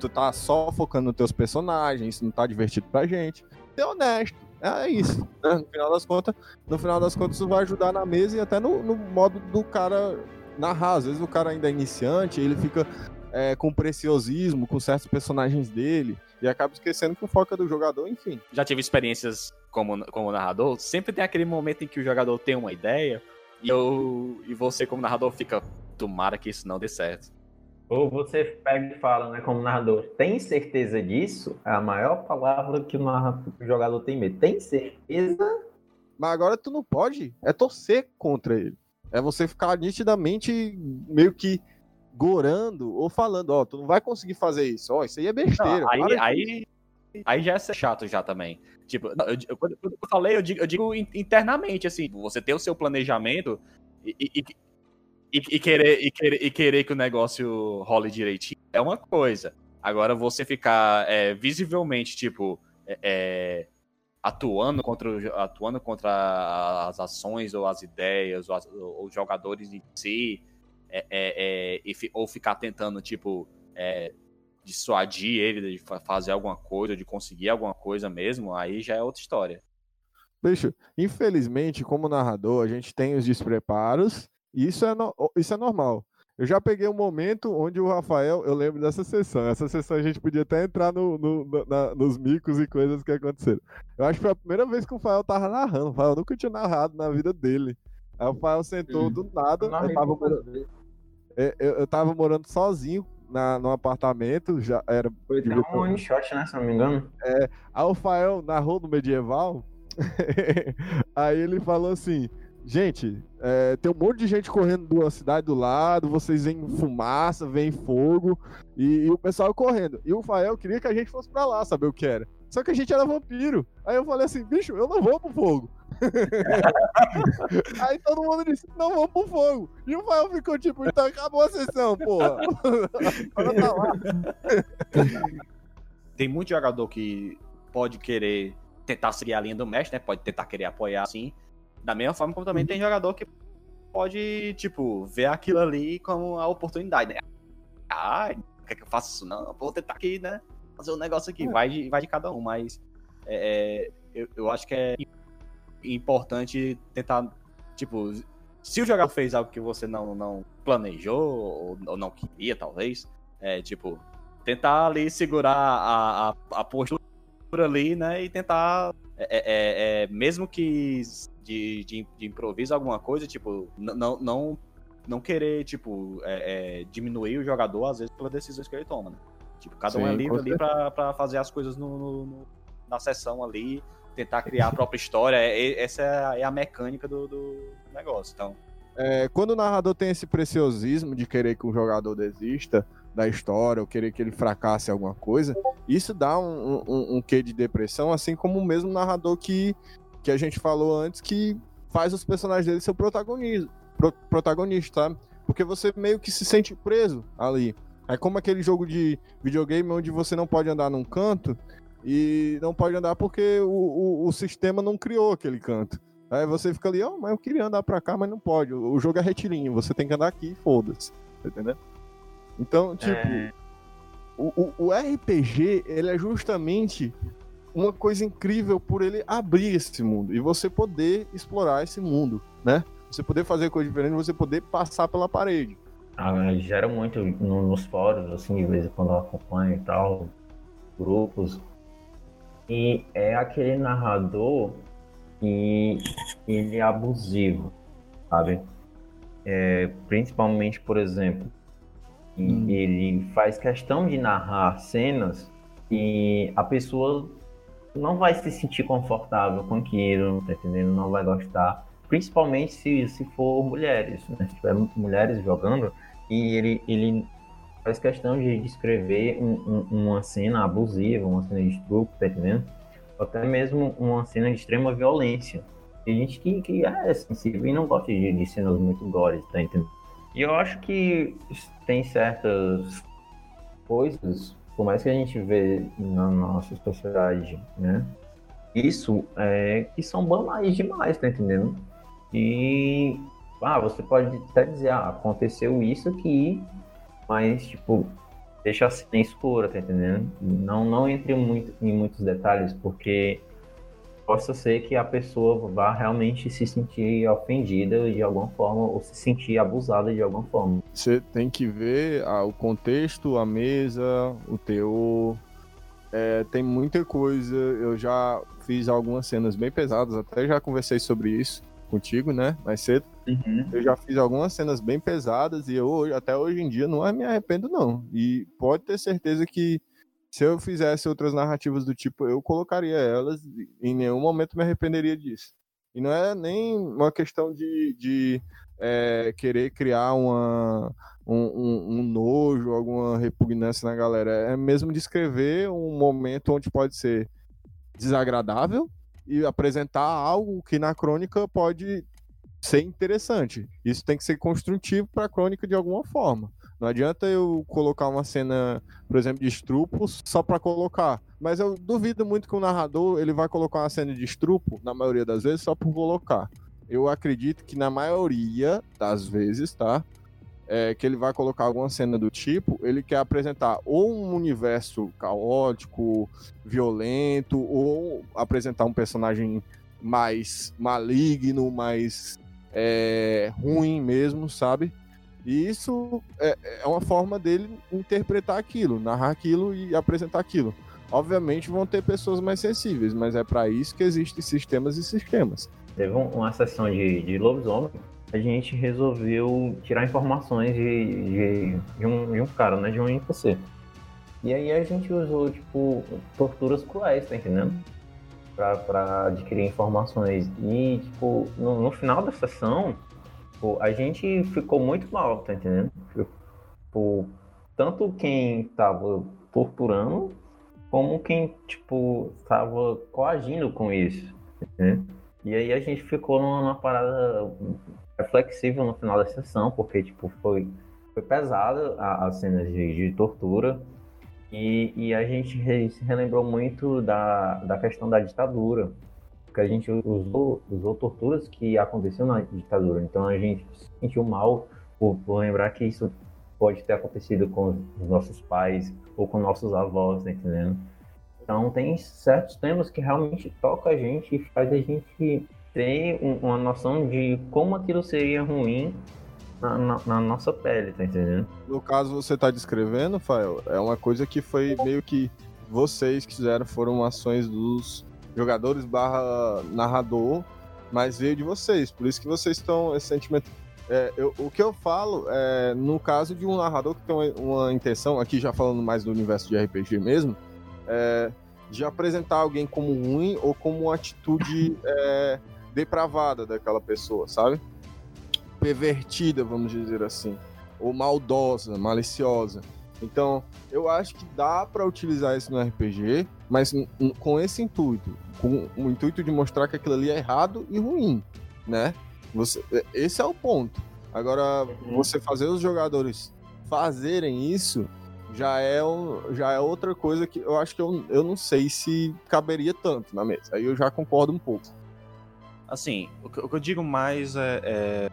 tu tá só focando nos teus personagens, isso não tá divertido pra gente. Ser honesto, é isso. Né? No final das contas, no final das contas, isso vai ajudar na mesa e até no, no modo do cara narrar. Às vezes o cara ainda é iniciante, ele fica é, com preciosismo com certos personagens dele e acaba esquecendo que o foco é do jogador, enfim. Já tive experiências como, como narrador, sempre tem aquele momento em que o jogador tem uma ideia e, eu, e você, como narrador, fica, tomara que isso não dê certo. Ou você pega e fala, né, como narrador, tem certeza disso? É a maior palavra que o, narrador, o jogador tem medo. Tem certeza? Mas agora tu não pode, é torcer contra ele. É você ficar nitidamente meio que gorando ou falando, ó, oh, tu não vai conseguir fazer isso, ó, oh, isso aí é besteira. Não, aí, aí, aí já é chato já também. Tipo, eu, eu, quando eu falei, eu digo, eu digo internamente, assim, você tem o seu planejamento e, e, e, querer, e, querer, e querer que o negócio role direitinho é uma coisa. Agora, você ficar é, visivelmente, tipo, é, é atuando contra, atuando contra as ações ou as ideias ou, as, ou os jogadores em si, é, é, é ou ficar tentando, tipo, dissuadir ele de fazer alguma coisa, de conseguir alguma coisa mesmo, aí já é outra história. Bicho, infelizmente, como narrador, a gente tem os despreparos, isso é, no, isso é normal. Eu já peguei um momento onde o Rafael, eu lembro dessa sessão. Essa sessão a gente podia até entrar no, no na, nos micos e coisas que aconteceram. Eu acho que foi a primeira vez que o Rafael tava narrando. O Rafael nunca tinha narrado na vida dele. Aí o Rafael sentou do nada. Eu tava, morando, é, eu, eu tava morando sozinho na, no apartamento. Já era. Foi até um one shot, né? Se não me engano. É, aí o Rafael narrou no medieval. aí ele falou assim. Gente, é, tem um monte de gente correndo da cidade do lado, vocês veem fumaça, vem fogo, e, e, o pessoal correndo. E o Fael queria que a gente fosse pra lá, saber o que era. Só que a gente era vampiro. Aí eu falei assim, bicho, eu não vou pro fogo. Aí todo mundo disse, não vou pro fogo. E o Fael ficou tipo, então acabou a sessão, porra. Tem muito jogador que pode querer tentar seguir a linha do mestre, né? Pode tentar querer apoiar assim. Da mesma forma como também uhum. tem jogador que pode, tipo, ver aquilo ali como a oportunidade, né? Ah, quer que eu faça isso? Não, vou tentar aqui, né? Fazer um negócio aqui. É. Vai, de, vai de cada um, mas é, é, eu, eu acho que é importante tentar, tipo, se o jogador fez algo que você não, não planejou ou, ou não queria, talvez, é, tipo, tentar ali segurar a, a, a postura ali, né? E tentar, é, é, é mesmo que de, de, de improviso alguma coisa, tipo, não, não, não querer, tipo, é, é, diminuir o jogador, às vezes, pelas decisões que ele toma, né? Tipo, cada Sim, um é livre ali pra, pra fazer as coisas no, no, na sessão ali, tentar criar a própria história. É, essa é a, é a mecânica do, do, negócio, então... É, quando o narrador tem esse preciosismo de querer que o jogador desista da história ou querer que ele fracasse alguma coisa, isso dá um, um, um quê de depressão, assim como o mesmo narrador que que a gente falou antes, que faz os personagens dele ser protagonista, pro, protagonista, tá? Porque você meio que se sente preso ali. É como aquele jogo de videogame onde você não pode andar num canto e não pode andar porque o, o, o sistema não criou aquele canto. Aí você fica ali, ó, oh, mas eu queria andar pra cá, mas não pode. O, o jogo é retilíneo, você tem que andar aqui e foda-se. Tá entendendo? Então, tipo, é... o, o, o RPG, ele é justamente uma coisa incrível por ele abrir esse mundo e você poder explorar esse mundo, né? Você poder fazer coisa diferente, você poder passar pela parede. Ah, gera muito nos fóruns, assim, de vez em quando eu acompanho e tal, grupos. E é aquele narrador que ele é abusivo, sabe? É, principalmente, por exemplo, hum. ele faz questão de narrar cenas e a pessoa não vai se sentir confortável com aquilo, tá entendendo? Não vai gostar. Principalmente se, se for mulheres, né? Se tiver mulheres jogando e ele, ele faz questão de descrever um, um, uma cena abusiva, uma cena de estupro, tá entendendo? Até mesmo uma cena de extrema violência. Tem gente que, que é sensível e não gosta de, de cenas muito gore, tá entendendo? E eu acho que tem certas coisas por mais que a gente vê na nossa sociedade, né? Isso é que são banais demais, tá entendendo? E Ah, você pode até dizer, ah, aconteceu isso aqui, mas, tipo, deixa a cena escura, tá entendendo? Não, não entre muito, em muitos detalhes, porque possa ser que a pessoa vá realmente se sentir ofendida de alguma forma ou se sentir abusada de alguma forma. Você tem que ver ah, o contexto, a mesa, o teor. É, tem muita coisa. Eu já fiz algumas cenas bem pesadas, até já conversei sobre isso contigo, né? Mais cedo. Uhum. Eu já fiz algumas cenas bem pesadas e eu até hoje em dia não me arrependo, não. E pode ter certeza que se eu fizesse outras narrativas do tipo, eu colocaria elas e em nenhum momento me arrependeria disso. E não é nem uma questão de, de é, querer criar uma, um, um, um, nojo, alguma repugnância na galera. É mesmo descrever um momento onde pode ser desagradável e apresentar algo que na crônica pode ser interessante. Isso tem que ser construtivo para a crônica de alguma forma. Não adianta eu colocar uma cena, por exemplo, de estrupo só para colocar. Mas eu duvido muito que o narrador ele vai colocar uma cena de estrupo, na maioria das vezes, só por colocar. Eu acredito que na maioria das vezes, tá? É, que ele vai colocar alguma cena do tipo, ele quer apresentar ou um universo caótico, violento, ou apresentar um personagem mais maligno, mais é, ruim mesmo, sabe? E isso é, é uma forma dele interpretar aquilo, narrar aquilo e apresentar aquilo. Obviamente vão ter pessoas mais sensíveis, mas é para isso que existem sistemas e sistemas. Teve uma sessão de, de lobisomem, a gente resolveu tirar informações de, de, de, um, de um cara, né? De um NPC. E aí a gente usou, tipo, torturas cruéis, tá entendendo? Pra, pra adquirir informações. E, tipo, no, no final da sessão, Tipo, a gente ficou muito mal, tá entendendo? Tipo, tanto quem tava torturando, como quem, tipo, tava coagindo com isso, né? E aí a gente ficou numa, parada reflexiva no final da sessão, porque, tipo, foi, foi pesada as cenas de, de tortura, e, e, a gente se relembrou muito da, da questão da ditadura, porque a gente usou, usou torturas que aconteciam na ditadura. Então a gente se sentiu mal por, por lembrar que isso pode ter acontecido com os nossos pais ou com nossos avós, tá entendendo? Então tem certos temas que realmente tocam a gente e faz a gente ter uma noção de como aquilo seria ruim na, na, na, nossa pele, tá entendendo? No caso você tá descrevendo, Fael, é uma coisa que foi meio que vocês que fizeram, foram ações dos jogadores barra narrador, mas veio de vocês. Por isso que vocês estão esse sentimento. É, eu, o que eu falo é no caso de um narrador que tem uma, intenção, aqui já falando mais do universo de RPG mesmo, é, de apresentar alguém como ruim ou como uma atitude é, depravada daquela pessoa, sabe? Pervertida, vamos dizer assim, ou maldosa, maliciosa. Então, eu acho que dá para utilizar isso no RPG, mas com esse intuito, com o intuito de mostrar que aquilo ali é errado e ruim, né? Você, esse é o ponto. Agora, uhum. você fazer os jogadores fazerem isso já é, já é outra coisa que eu acho que eu, eu não sei se caberia tanto na mesa. Aí eu já concordo um pouco. Assim, o que, eu digo mais é. é...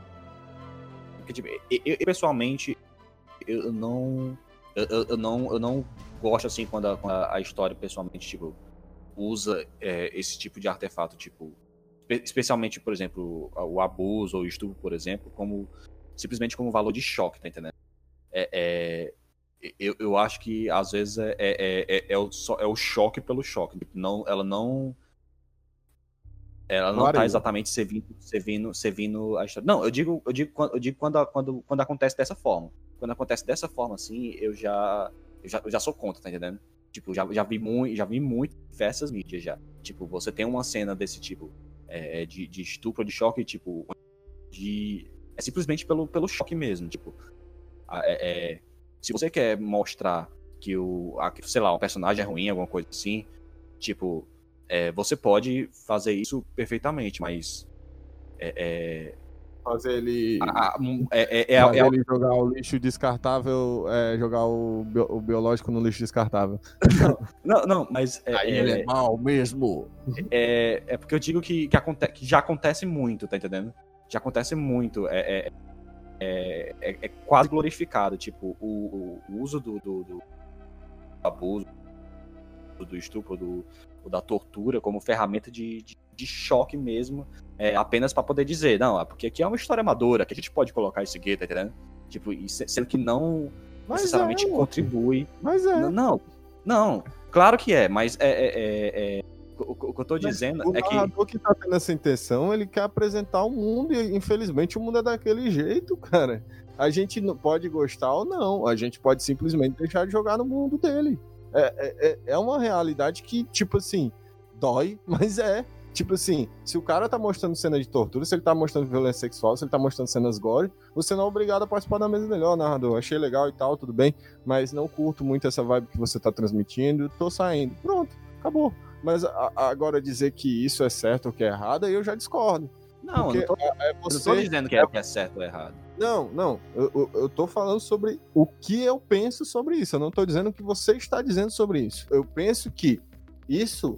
Tipo, eu, eu, pessoalmente, eu não eu, eu, eu, não, eu não gosto assim quando a, quando a história pessoalmente tipo usa é, esse tipo de artefato, tipo especialmente, por exemplo, o abuso ou o estupro, por exemplo, como simplesmente como valor de choque, tá entendendo? É, é eu, eu acho que às vezes é, é, é, é, o, é o choque pelo choque. Tipo, não, ela não. Ela não está exatamente servindo, servindo, servindo a história. Não, eu digo, eu digo, eu digo quando, quando, quando acontece dessa forma quando acontece dessa forma assim, eu já, eu já, eu já sou contra, tá entendendo? Tipo, já, já vi muito, já vi muito diversas mídias já. Tipo, você tem uma cena desse tipo é, de, de estupro, de choque, tipo, de é simplesmente pelo, pelo choque mesmo, tipo, é, é, se você quer mostrar que o, a, sei lá, um personagem é ruim, alguma coisa assim, tipo, é, você pode fazer isso perfeitamente, mas é, é Fazer ele. Ah, é, é, é, fazer é, ele jogar o lixo descartável, é, jogar o, bio, o, biológico no lixo descartável. Não, não, mas. É, Aí ele é, é mal mesmo. É, é porque eu digo que, que, aconte, que já acontece muito, tá entendendo? já acontece muito. É, é, é, é, é quase glorificado, tipo, o, o uso do, do, do, abuso, do estupro, do, da tortura como ferramenta de, de, de choque mesmo, é, apenas para poder dizer, não, é porque aqui é uma história amadora, que a gente pode colocar isso aqui, tá entendendo? Tipo, sendo que não mas necessariamente é, contribui. Mas é. Não, não, claro que é, mas é, é, é, é o, o, que eu tô dizendo o é que. O que tá tendo essa intenção, ele quer apresentar o mundo e, infelizmente, o mundo é daquele jeito, cara. A gente não pode gostar ou não, a gente pode simplesmente deixar de jogar no mundo dele. É, é, é uma realidade que, tipo assim, dói, mas é. Tipo assim, se o cara tá mostrando cena de tortura, se ele tá mostrando violência sexual, se ele tá mostrando cenas gore, você não é obrigado a participar da mesa. Ó, narrador, achei legal e tal, tudo bem, mas não curto muito essa vibe que você tá transmitindo, tô saindo. Pronto, acabou. Mas a, agora dizer que isso é certo ou que é errado, aí eu já discordo. Não, eu não tô, é você, não tô dizendo que é, que é certo ou errado. Não, não. Eu, eu, eu, tô falando sobre o que eu penso sobre isso. Eu não tô dizendo o que você está dizendo sobre isso. Eu penso que isso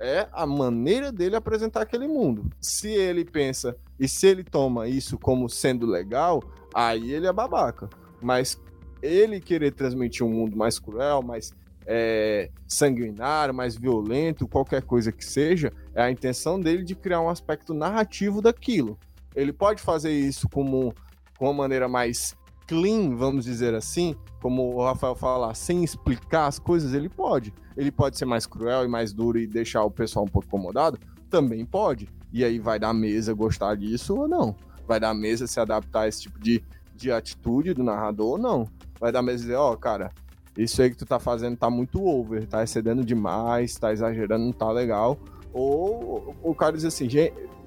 é a maneira dele apresentar aquele mundo. Se ele pensa e se ele toma isso como sendo legal, aí ele é babaca. Mas ele querer transmitir um mundo mais cruel, mais é, sanguinário, mais violento, qualquer coisa que seja, é a intenção dele de criar um aspecto narrativo daquilo. Ele pode fazer isso como com uma maneira mais clean, vamos dizer assim, como o Rafael fala, sem explicar as coisas, ele pode. Ele pode ser mais cruel e mais duro e deixar o pessoal um pouco incomodado? Também pode. E aí vai dar mesa gostar disso ou não? Vai dar mesa se adaptar a esse tipo de, de atitude do narrador ou não? Vai dar mesa dizer, ó, oh, cara, isso aí que tu tá fazendo tá muito over, tá excedendo demais, tá exagerando, não tá legal. Ou o cara diz assim,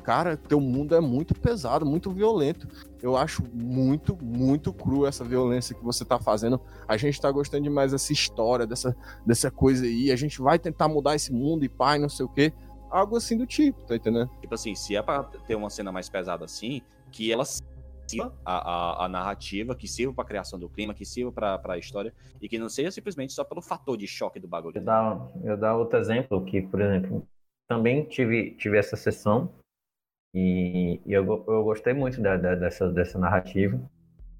cara, teu mundo é muito pesado, muito violento. Eu acho muito, muito cru essa violência que você tá fazendo. A gente tá gostando demais dessa história, dessa, dessa coisa aí. A gente vai tentar mudar esse mundo e pai, não sei o quê. Algo assim do tipo, tá entendendo? Tipo assim, se é pra ter uma cena mais pesada assim, que ela sirva a, a, a, narrativa, que sirva para a criação do clima, que sirva para a história, e que não seja simplesmente só pelo fator de choque do bagulho. Eu dar, eu dar outro exemplo, que, por exemplo, também tive, tive essa sessão, e, e eu, eu gostei muito da, da, dessa, dessa narrativa,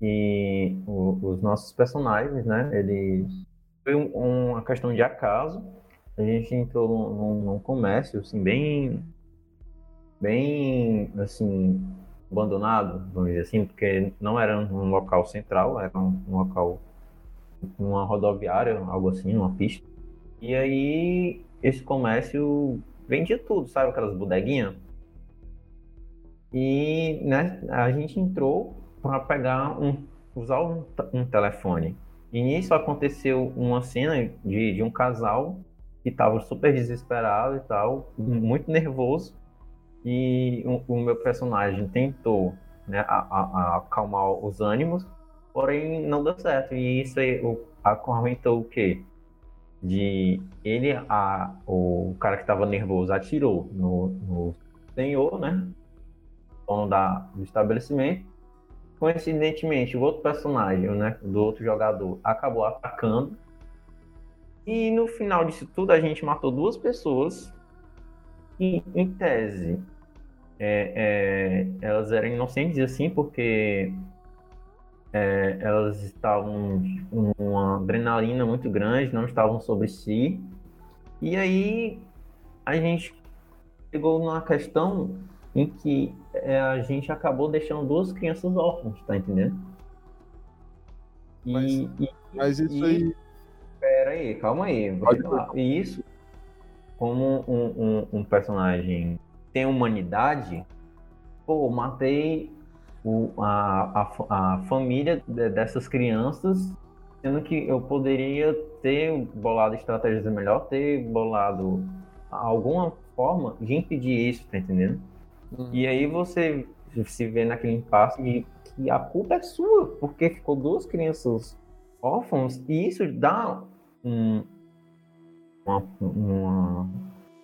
e o, os nossos personagens, né, eles... Foi um, uma questão de acaso, a gente entrou num, num comércio, assim, bem... Bem, assim, abandonado, vamos dizer assim, porque não era um local central, era um, um local, uma rodoviária, algo assim, uma pista. E aí esse comércio vendia tudo, sabe aquelas bodeguinhas? E né, a gente entrou para pegar um, usar um, um, telefone. E nisso aconteceu uma cena de, de um casal que estava super desesperado e tal, muito nervoso e o, o meu personagem tentou né, a, a, a acalmar os ânimos, porém não deu certo. E isso aí, o, acorrentou o quê? De ele, a, o cara que estava nervoso, atirou no, no senhor, né? Dono da, do estabelecimento. Coincidentemente, o outro personagem, né? Do outro jogador, acabou atacando. E no final disso tudo, a gente matou duas pessoas. E, em tese, é, é, elas eram inocentes assim porque é, elas estavam com uma adrenalina muito grande, não estavam sobre si. E aí a gente chegou numa questão em que é, a gente acabou deixando duas crianças órfãs, tá entendendo? E, mas, e, mas isso e, aí. Pera aí, calma aí. E isso, como um, um, um personagem tem humanidade, pô, matei o, a, a, a família dessas crianças, sendo que eu poderia ter bolado estratégias melhor, ter bolado alguma forma de impedir isso, tá entendendo? Uhum. E aí você se vê naquele impasse de que a culpa é sua, porque ficou duas crianças órfãos, e isso dá um, uma, uma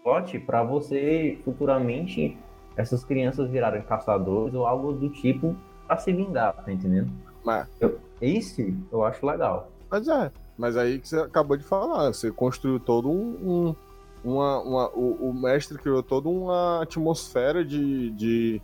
plot para você futuramente essas crianças virarem caçadores ou algo do tipo para se vingar, tá entendendo? Mas... Eu, esse eu acho legal. Mas é, mas aí que você acabou de falar, você construiu todo um. um uma, uma, o, o, mestre criou toda uma atmosfera de, de,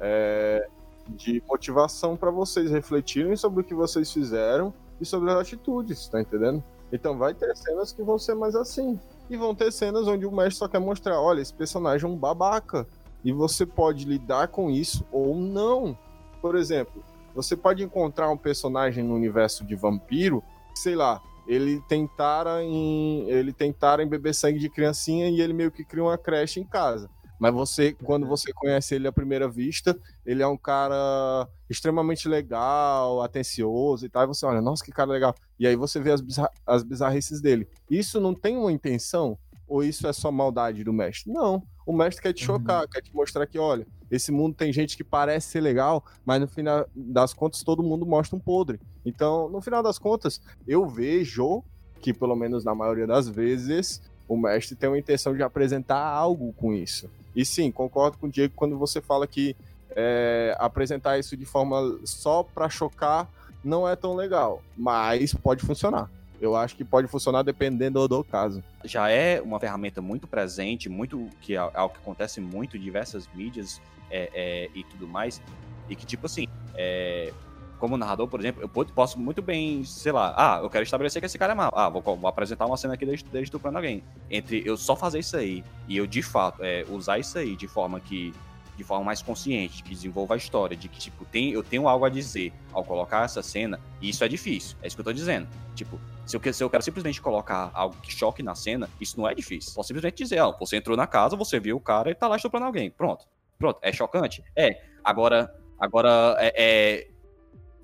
é, de motivação para vocês refletirem sobre o que vocês fizeram e sobre as atitudes, tá entendendo? Então vai ter cenas que vão ser mais assim. E vão ter cenas onde o mestre só quer mostrar, olha, esse personagem é um babaca. E você pode lidar com isso ou não. Por exemplo, você pode encontrar um personagem no universo de vampiro, sei lá, ele tentara em ele tentara em beber sangue de criancinha e ele meio que cria uma creche em casa. Mas você, quando uhum. você conhece ele à primeira vista, ele é um cara extremamente legal, atencioso e tal. E você olha, nossa, que cara legal. E aí você vê as, bizar as bizarrices dele. Isso não tem uma intenção? Ou isso é só maldade do mestre? Não. O mestre quer te chocar, uhum. quer te mostrar que, olha, esse mundo tem gente que parece ser legal, mas no final das contas todo mundo mostra um podre. Então, no final das contas, eu vejo que, pelo menos na maioria das vezes, o mestre tem uma intenção de apresentar algo com isso. E sim, concordo com o Diego quando você fala que é, apresentar isso de forma só para chocar não é tão legal, mas pode funcionar. Eu acho que pode funcionar dependendo do caso. Já é uma ferramenta muito presente, muito que é algo que acontece muito em diversas mídias é, é, e tudo mais, e que tipo assim, é, como narrador, por exemplo, eu posso muito bem, sei lá, ah, eu quero estabelecer que esse cara é mal. Ah, vou, vou apresentar uma cena aqui desde, desde estuprando alguém. Entre eu só fazer isso aí e eu, de fato, é, usar isso aí de forma que de forma mais consciente, que desenvolva a história, de que, tipo, tem, eu tenho algo a dizer ao colocar essa cena, e isso é difícil. É isso que eu tô dizendo. Tipo, se eu, se eu quero simplesmente colocar algo que choque na cena, isso não é difícil. Posso simplesmente dizer, ó, você entrou na casa, você viu o cara e tá lá estuprando alguém. Pronto. Pronto. É chocante? É. Agora, agora é, é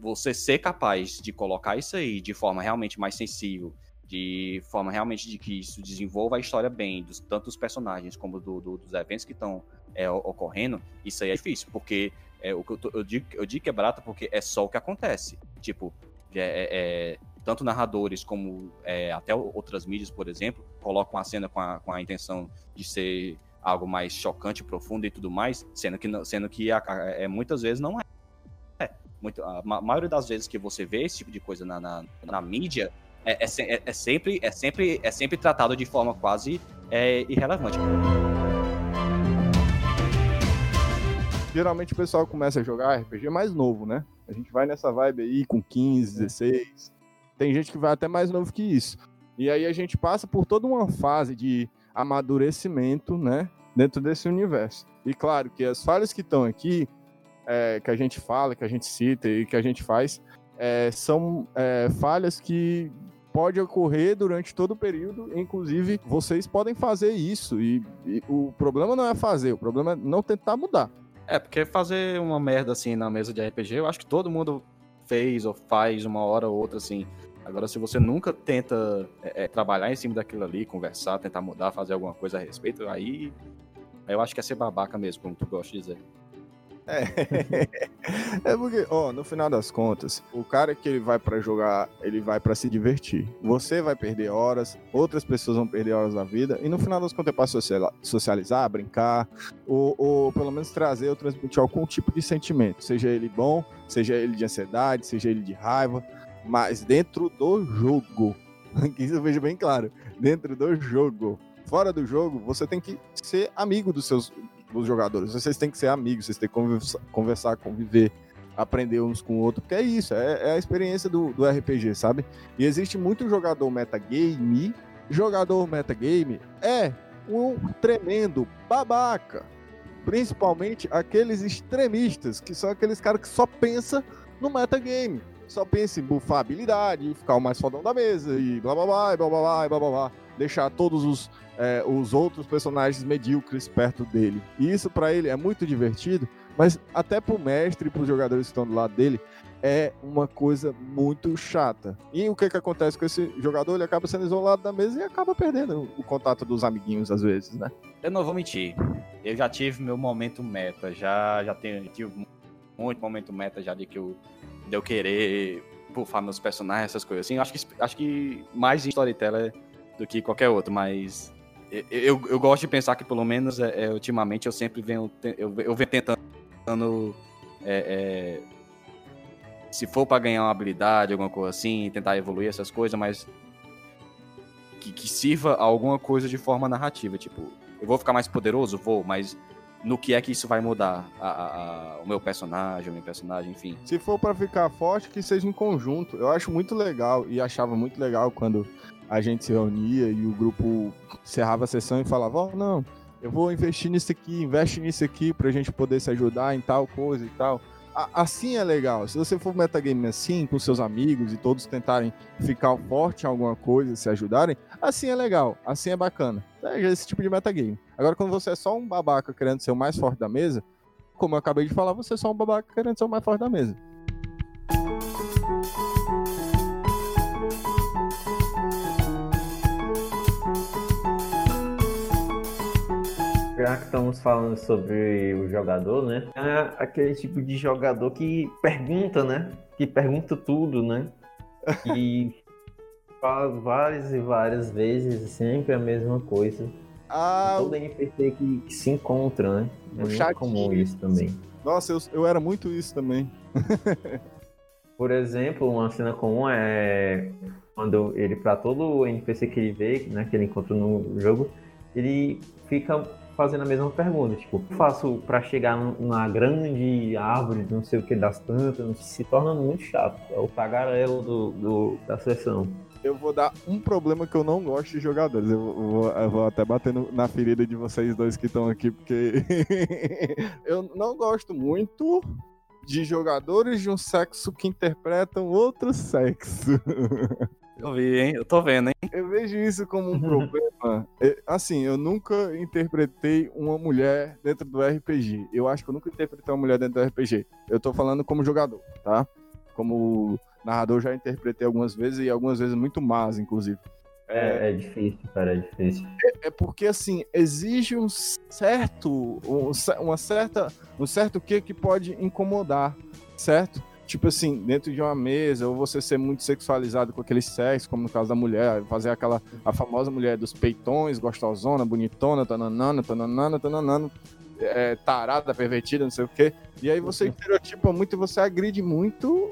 você ser capaz de colocar isso aí de forma realmente mais sensível, de forma realmente de que isso desenvolva a história bem, dos, tanto dos personagens como do, do, dos eventos que estão é, ocorrendo, isso aí é difícil, porque é, o que eu, tô, eu, digo, eu digo que é barato porque é só o que acontece. Tipo, é, é, é tanto narradores como é, até outras mídias, por exemplo, colocam a cena com a, com a intenção de ser algo mais chocante, profundo e tudo mais, sendo que, sendo que a, é, muitas vezes não é muito, a maioria das vezes que você vê esse tipo de coisa na, na, na mídia, é, é, é, é, sempre, é, sempre, é sempre tratado de forma quase é, irrelevante. Geralmente o pessoal começa a jogar RPG mais novo, né? A gente vai nessa vibe aí com 15, 16. Tem gente que vai até mais novo que isso. E aí a gente passa por toda uma fase de amadurecimento, né? Dentro desse universo. E claro que as falhas que estão aqui é, que a gente fala, que a gente cita e que a gente faz, é, são é, falhas que pode ocorrer durante todo o período, inclusive vocês podem fazer isso e, e, o problema não é fazer, o problema é não tentar mudar. É, porque fazer uma merda assim na mesa de RPG, eu acho que todo mundo fez ou faz uma hora ou outra assim. Agora, se você nunca tenta é, é trabalhar em cima daquilo ali, conversar, tentar mudar, fazer alguma coisa a respeito, aí eu acho que é ser babaca mesmo, como tu gosta de dizer. É. é porque, ó, no final das contas, o cara que ele vai para jogar, ele vai para se divertir. Você vai perder horas, outras pessoas vão perder horas da vida, e no final das contas é pra socializar, brincar, ou, ou pelo menos trazer ou transmitir algum tipo de sentimento, seja ele bom, seja ele de ansiedade, seja ele de raiva, mas dentro do jogo. Que isso eu vejo bem claro. Dentro do jogo. Fora do jogo, você tem que ser amigo dos seus os jogadores. Vocês têm que ser amigos, vocês têm que conversar, conversar conviver, aprender uns com o outro, porque é isso, é, é a experiência do, do, RPG, sabe? E existe muito jogador metagame. Jogador metagame é um tremendo babaca. Principalmente aqueles extremistas, que são aqueles caras que só pensam no metagame. Só pensa em bufar habilidade, ficar o mais fodão da mesa e blá blá blá, blá blá blá, blá blá blá. Deixar todos os é, os outros personagens medíocres perto dele. E isso para ele é muito divertido, mas até pro mestre e pros jogadores que estão do lado dele é uma coisa muito chata. E o que que acontece com esse jogador? Ele acaba sendo isolado da mesa e acaba perdendo o contato dos amiguinhos às vezes, né? Eu não vou mentir. Eu já tive meu momento meta, já já tenho tive muito momento meta já de que eu de eu querer bufar meus personagens, essas coisas assim. Acho que acho que mais em storyteller do que qualquer outro, mas eu, eu gosto de pensar que, pelo menos, é, é, ultimamente, eu sempre venho, eu, eu venho tentando. É, é, se for para ganhar uma habilidade, alguma coisa assim, tentar evoluir essas coisas, mas que, que sirva alguma coisa de forma narrativa. Tipo, eu vou ficar mais poderoso? Vou, mas no que é que isso vai mudar a, a, a, o meu personagem, o meu personagem, enfim. Se for para ficar forte, que seja em conjunto. Eu acho muito legal e achava muito legal quando a gente se reunia e o grupo encerrava a sessão e falava: oh, não, eu vou investir nisso aqui, investe nisso aqui pra gente poder se ajudar em tal coisa e tal. assim é legal. Se você for metagame assim, com seus amigos e todos tentarem ficar forte em alguma coisa, se ajudarem, assim é legal, assim é bacana. É esse tipo de metagame. Agora, quando você é só um babaca querendo ser o mais forte da mesa, como eu acabei de falar, você é só um babaca querendo ser o mais forte da mesa. Já que estamos falando sobre o jogador, né? É aquele tipo de jogador que pergunta, né? Que pergunta tudo, né? E fala várias e várias vezes sempre a mesma coisa. Ah, Todo NPC que, que se encontra, né? É muito chatinho. comum isso também. Nossa, eu, eu era muito isso também. Por exemplo, uma cena comum é quando ele, para todo NPC que ele vê, né, que ele encontra no jogo, ele fica fazendo a mesma pergunta, tipo, faço para chegar numa grande árvore, não sei o que das plantas, se torna muito chato. É o tagarelo do, do, da sessão. Eu vou dar um problema que eu não gosto de jogadores. Eu vou, eu vou até bater na ferida de vocês dois que estão aqui, porque eu não gosto muito de jogadores de um sexo que interpretam outro sexo. Eu vi, hein? Eu tô vendo, hein? Eu vejo isso como um problema. É, assim, eu nunca interpretei uma mulher dentro do RPG. Eu acho que eu nunca interpretei uma mulher dentro do RPG. Eu tô falando como jogador, tá? Como narrador já interpretei algumas vezes e algumas vezes muito más, inclusive. É, é, difícil, cara, é difícil. É, é, porque, assim, exige um certo, um, uma certa, um certo que que pode incomodar, certo? Tipo assim, dentro de uma mesa, ou você ser muito sexualizado com aquele sexo, como no caso da mulher, fazer aquela, a famosa mulher dos peitões, gostosona, bonitona, tananana, tananana, tananana, é, tarada, pervertida, não sei o quê. E aí você estereotipa muito e você agride muito,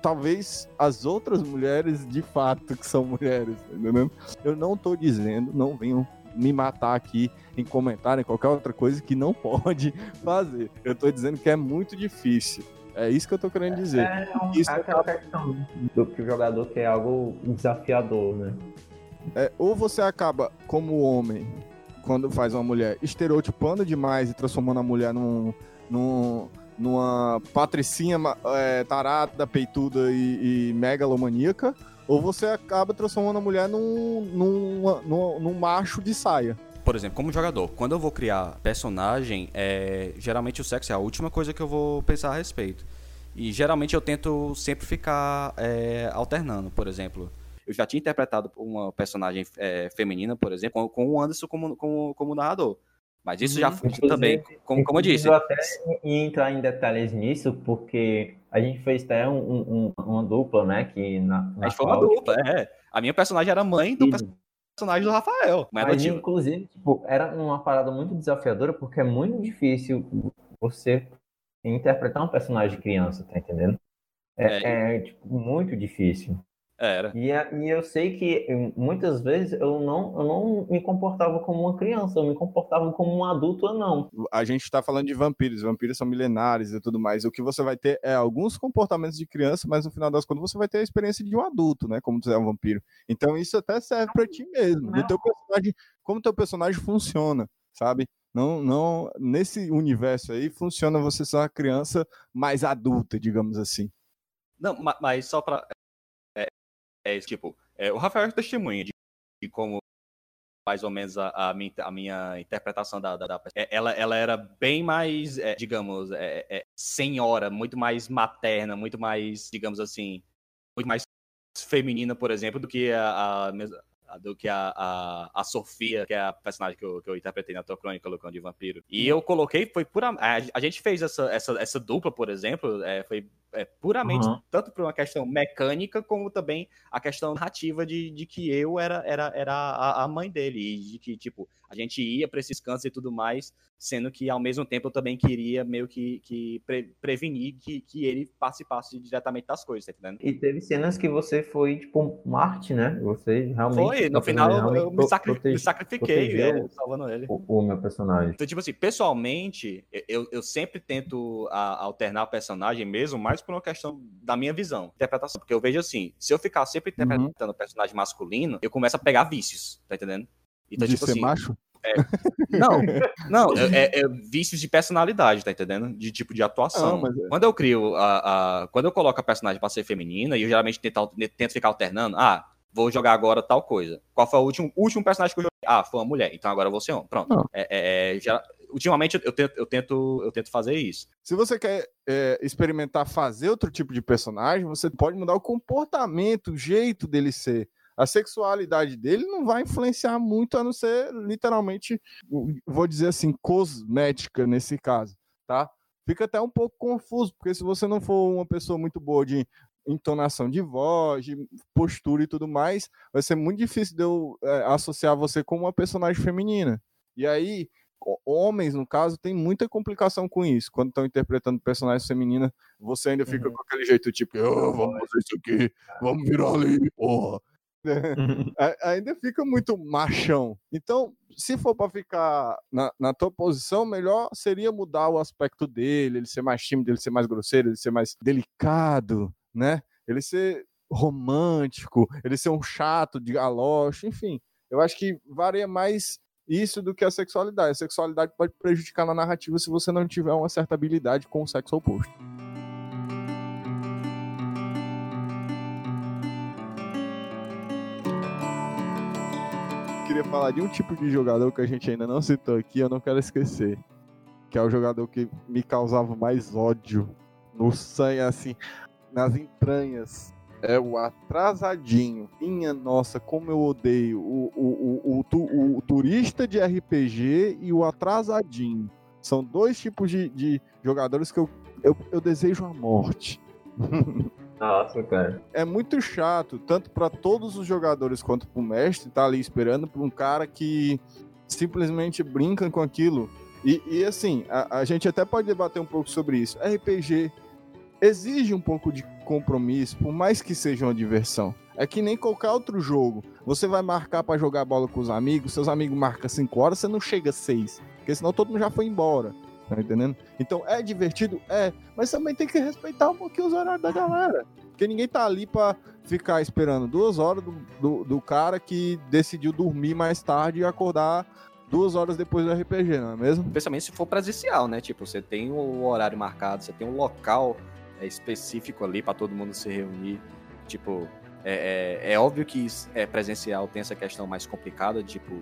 talvez, as outras mulheres de fato que são mulheres, entendeu? Eu não tô dizendo, não venham me matar aqui em comentário, em qualquer outra coisa que não pode fazer. Eu tô dizendo que é muito difícil. É isso que eu tô querendo dizer. É, é um, isso aquela questão do que o jogador quer algo desafiador, né? É, ou você acaba, como homem, quando faz uma mulher, estereotipando demais e transformando a mulher num, num, numa patricinha é, tarada, peituda e, e megalomaníaca, ou você acaba transformando a mulher num, num, num, num macho de saia por exemplo, como jogador, quando eu vou criar personagem, é, geralmente o sexo é a última coisa que eu vou pensar a respeito. E geralmente eu tento sempre ficar é, alternando, por exemplo. Eu já tinha interpretado uma personagem é, feminina, por exemplo, com, o Anderson como, como, como narrador. Mas isso já foi também, como, como eu disse. Eu até entrar em detalhes nisso, porque a gente fez até um, um, uma dupla, né? Que na, na a gente foi uma dupla, é. A minha personagem era mãe do personagem personagem do Rafael. Mas, mas inclusive, tipo, era uma parada muito desafiadora, porque é muito difícil você interpretar um personagem de criança, tá entendendo? É, é. é tipo, muito difícil. Era. E, e eu sei que hum, muitas vezes eu não, eu não me comportava como uma criança, eu me comportava como um adulto ou não. A gente está falando de vampiros, vampiros são milenares e tudo mais. O que você vai ter é alguns comportamentos de criança, mas no final das contas você vai ter a experiência de um adulto, né? Como tu é um vampiro. Então isso até serve para ti mesmo, do teu personagem, como teu personagem funciona, sabe? Não, não, nesse universo aí funciona você ser uma criança mais adulta, digamos assim. Não, mas só para é tipo, é, o Rafael é testemunha de, de, como mais ou menos a, a, minha, a minha, interpretação da, da, da, é, ela, ela era bem mais, é, digamos, é, é, senhora, muito mais materna, muito mais, digamos assim, muito mais feminina, por exemplo, do que a, a do que a, a, a, Sofia, que é a personagem que eu, que eu interpretei na tua crônica, Lucão de Vampiro. E eu coloquei, foi pura. A, a gente fez essa, essa, essa dupla, por exemplo, é, foi é, puramente, uhum. tanto por uma questão mecânica, como também a questão narrativa de, de que eu era, era, era a, a mãe dele, e de que, tipo, a gente ia para esses cantos e tudo mais, sendo que ao mesmo tempo eu também queria meio que, que pre prevenir que, que ele participasse diretamente das coisas, tá entendendo? E teve cenas que você foi, tipo, Marte, né? Você realmente. Foi, no final eu me, sacri me sacrifiquei é, salvando ele. O, o, meu personagem. Então, tipo assim, pessoalmente, eu, eu sempre tento a, alternar o personagem mesmo, mais por uma questão da minha visão, interpretação. Porque eu vejo assim, se eu ficar sempre uhum. interpretando uhum. personagem masculino, eu começo a pegar vícios, tá entendendo? Então, de tipo ser assim, macho? É, não, não, é, é, é, vícios de personalidade, tá entendendo? De tipo de atuação. Não, é. Quando eu crio a, a, Quando eu coloco a personagem pra ser feminina, e eu geralmente tento, tento ficar alternando, ah, vou jogar agora tal coisa. Qual foi o último, último personagem que eu joguei? Ah, foi uma mulher, então agora eu vou ser homem. Pronto. É, é, já, ultimamente eu tento, eu, tento, eu tento fazer isso. Se você quer é, experimentar fazer outro tipo de personagem, você pode mudar o comportamento, o jeito dele ser a sexualidade dele não vai influenciar muito, a não ser literalmente, vou dizer assim, cosmética nesse caso, tá? Fica até um pouco confuso, porque se você não for uma pessoa muito boa de entonação de voz, de postura e tudo mais, vai ser muito difícil de eu é, associar você com uma personagem feminina. E aí, homens, no caso, tem muita complicação com isso. Quando estão interpretando personagens femininas, você ainda fica uhum. com aquele jeito tipo, oh, vamos fazer isso aqui, vamos virar ali, porra. Uhum. ainda fica muito machão. Então, se for para ficar na, na tua posição, melhor seria mudar o aspecto dele, ele ser mais tímido, ele ser mais grosseiro, ele ser mais delicado, né? Ele ser romântico, ele ser um chato de galoche, enfim. Eu acho que varia mais isso do que a sexualidade. A sexualidade pode prejudicar na narrativa se você não tiver uma certa habilidade com o sexo oposto. queria falar de um tipo de jogador que a gente ainda não citou aqui, eu não quero esquecer. Que é o jogador que me causava mais ódio no sangue, assim, nas entranhas. É o atrasadinho. Minha nossa, como eu odeio o, o, o, o, o turista de RPG e o atrasadinho. São dois tipos de, de jogadores que eu, eu, eu desejo a morte. Nossa, cara. É muito chato, tanto para todos os jogadores quanto pro mestre, tá ali esperando por um cara que simplesmente brinca com aquilo. E, e assim, a, a, gente até pode debater um pouco sobre isso. RPG exige um pouco de compromisso, por mais que seja uma diversão. É que nem qualquer outro jogo. Você vai marcar para jogar bola com os amigos, seus amigos marcam 5 horas, você não chega 6. Porque senão todo mundo já foi embora. Tá entendendo? Então é divertido? É. Mas também tem que respeitar um pouquinho os horários da galera. Porque ninguém tá ali pra ficar esperando duas horas do, do, do cara que decidiu dormir mais tarde e acordar duas horas depois do RPG, não é mesmo? Especialmente se for presencial, né? Tipo, você tem o horário marcado, você tem um local é, específico ali para todo mundo se reunir. Tipo, é, é, é, óbvio que é presencial tem essa questão mais complicada, tipo,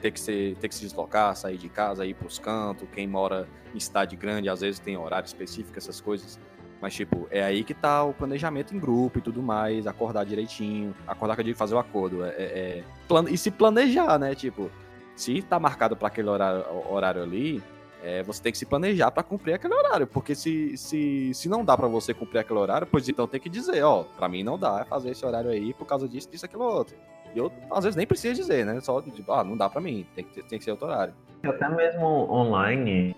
ter que, ser, ter que se deslocar, sair de casa, ir pros cantos. Quem mora em cidade grande, às vezes tem horário específico, essas coisas. Mas, tipo, é aí que tá o planejamento em grupo e tudo mais, acordar direitinho, acordar que eu digo fazer o acordo. É, é, é. E se planejar, né? Tipo, se tá marcado para aquele horário, horário ali, é, você tem que se planejar para cumprir aquele horário. Porque se, se, se não dá para você cumprir aquele horário, pois então tem que dizer, ó, para mim não dá fazer esse horário aí por causa disso, disso, aquilo outro. E eu, às vezes, nem preciso dizer, né? Só, tipo, ah, não dá pra mim, tem que, tem que ser outro horário. Até mesmo online,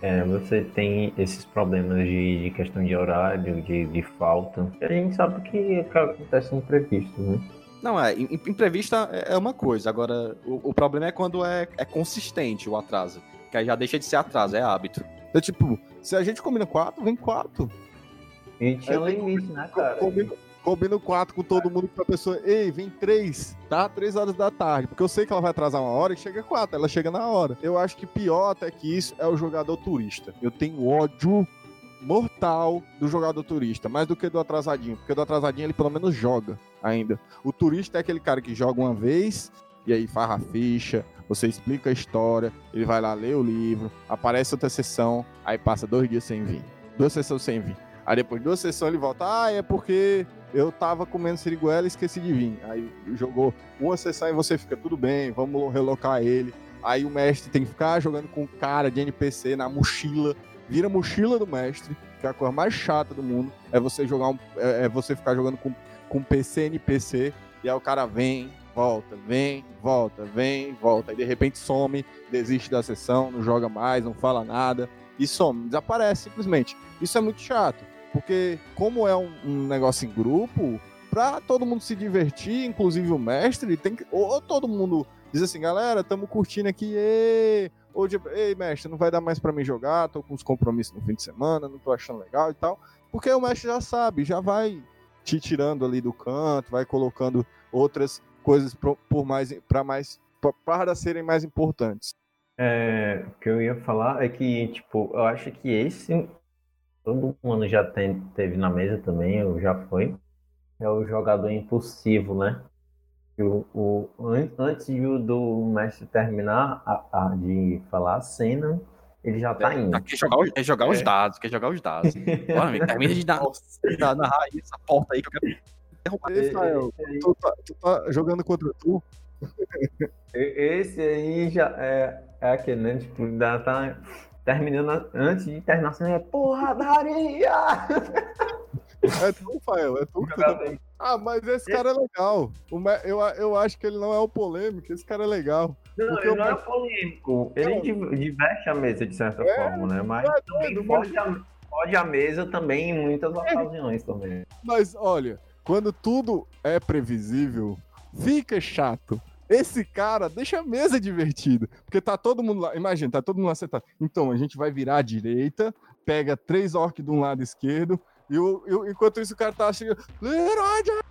é, você tem esses problemas de, de questão de horário, de, de falta. A gente sabe que acontece imprevisto, né? Não, é, imprevista é, é uma coisa, agora o, o problema é quando é, é consistente o atraso. Que aí já deixa de ser atraso, é hábito. É tipo, se a gente combina quatro, vem quatro. E tinha um limite, né, cara? Combina, combino quatro com todo mundo pra pessoa, ei, vem três, tá? Três horas da tarde. Porque eu sei que ela vai atrasar uma hora e chega quatro, ela chega na hora. Eu acho que pior até que isso é o jogador turista. Eu tenho ódio mortal do jogador turista, mais do que do atrasadinho, porque do atrasadinho ele pelo menos joga ainda. O turista é aquele cara que joga uma vez e aí farra a ficha, você explica a história, ele vai lá ler o livro, aparece outra sessão, aí passa dois dias sem vir. Duas sessões sem vir. Aí depois de duas sessões ele volta, ah, é porque eu tava comendo siriguela e esqueci de vir. Aí jogou uma sessão e você fica, tudo bem, vamos relocar ele. Aí o mestre tem que ficar jogando com cara de NPC na mochila vira mochila do mestre, que é a coisa mais chata do mundo. É você jogar um, é, é você ficar jogando com, com PC NPC, e aí o cara vem, volta, vem, volta, vem, volta. Aí de repente some, desiste da sessão, não joga mais, não fala nada e some, desaparece simplesmente. Isso é muito chato, porque como é um, um negócio em grupo, pra todo mundo se divertir, inclusive o mestre, tem que. Ou todo mundo diz assim, galera, tamo curtindo aqui, ê! Ou ei, mestre, não vai dar mais para mim jogar, tô com uns compromissos no fim de semana, não tô achando legal e tal. Porque o mestre já sabe, já vai te tirando ali do canto, vai colocando outras coisas por mais para mais para serem mais importantes. É, o que eu ia falar é que, tipo, eu acho que esse todo mundo já tem, teve na mesa também, ou já foi, é o jogador impulsivo, né? O, o, antes do mestre terminar a, a, de falar a cena, ele já tá é, indo. Quer jogar, os, é jogar os dados, quer jogar os dados. Bora, termina de dar, dar, narrar essa porta aí que eu quero derrubar. Rafael, tu, tá, tu tá jogando contra tu? Esse aí já é, é aquele, né? Tipo, ainda tá terminando antes de terminar a é porradaria! É tu, Rafael, é tu. Tá... Ah, mas esse cara é legal. Eu, eu acho que ele não é o polêmico, esse cara é legal. Não, ele não é polêmico. Ele diverte a mesa de certa é, forma, né? Mas é também pode, a, pode a mesa também em muitas é. ocasiões também. Mas olha, quando tudo é previsível, fica chato. Esse cara deixa a mesa divertida. Porque tá todo mundo lá. Imagina, tá todo mundo lá sentado. Então, a gente vai virar à direita, pega três orcs de um lado esquerdo, e o, e, enquanto isso o cara tá chegando. Leroy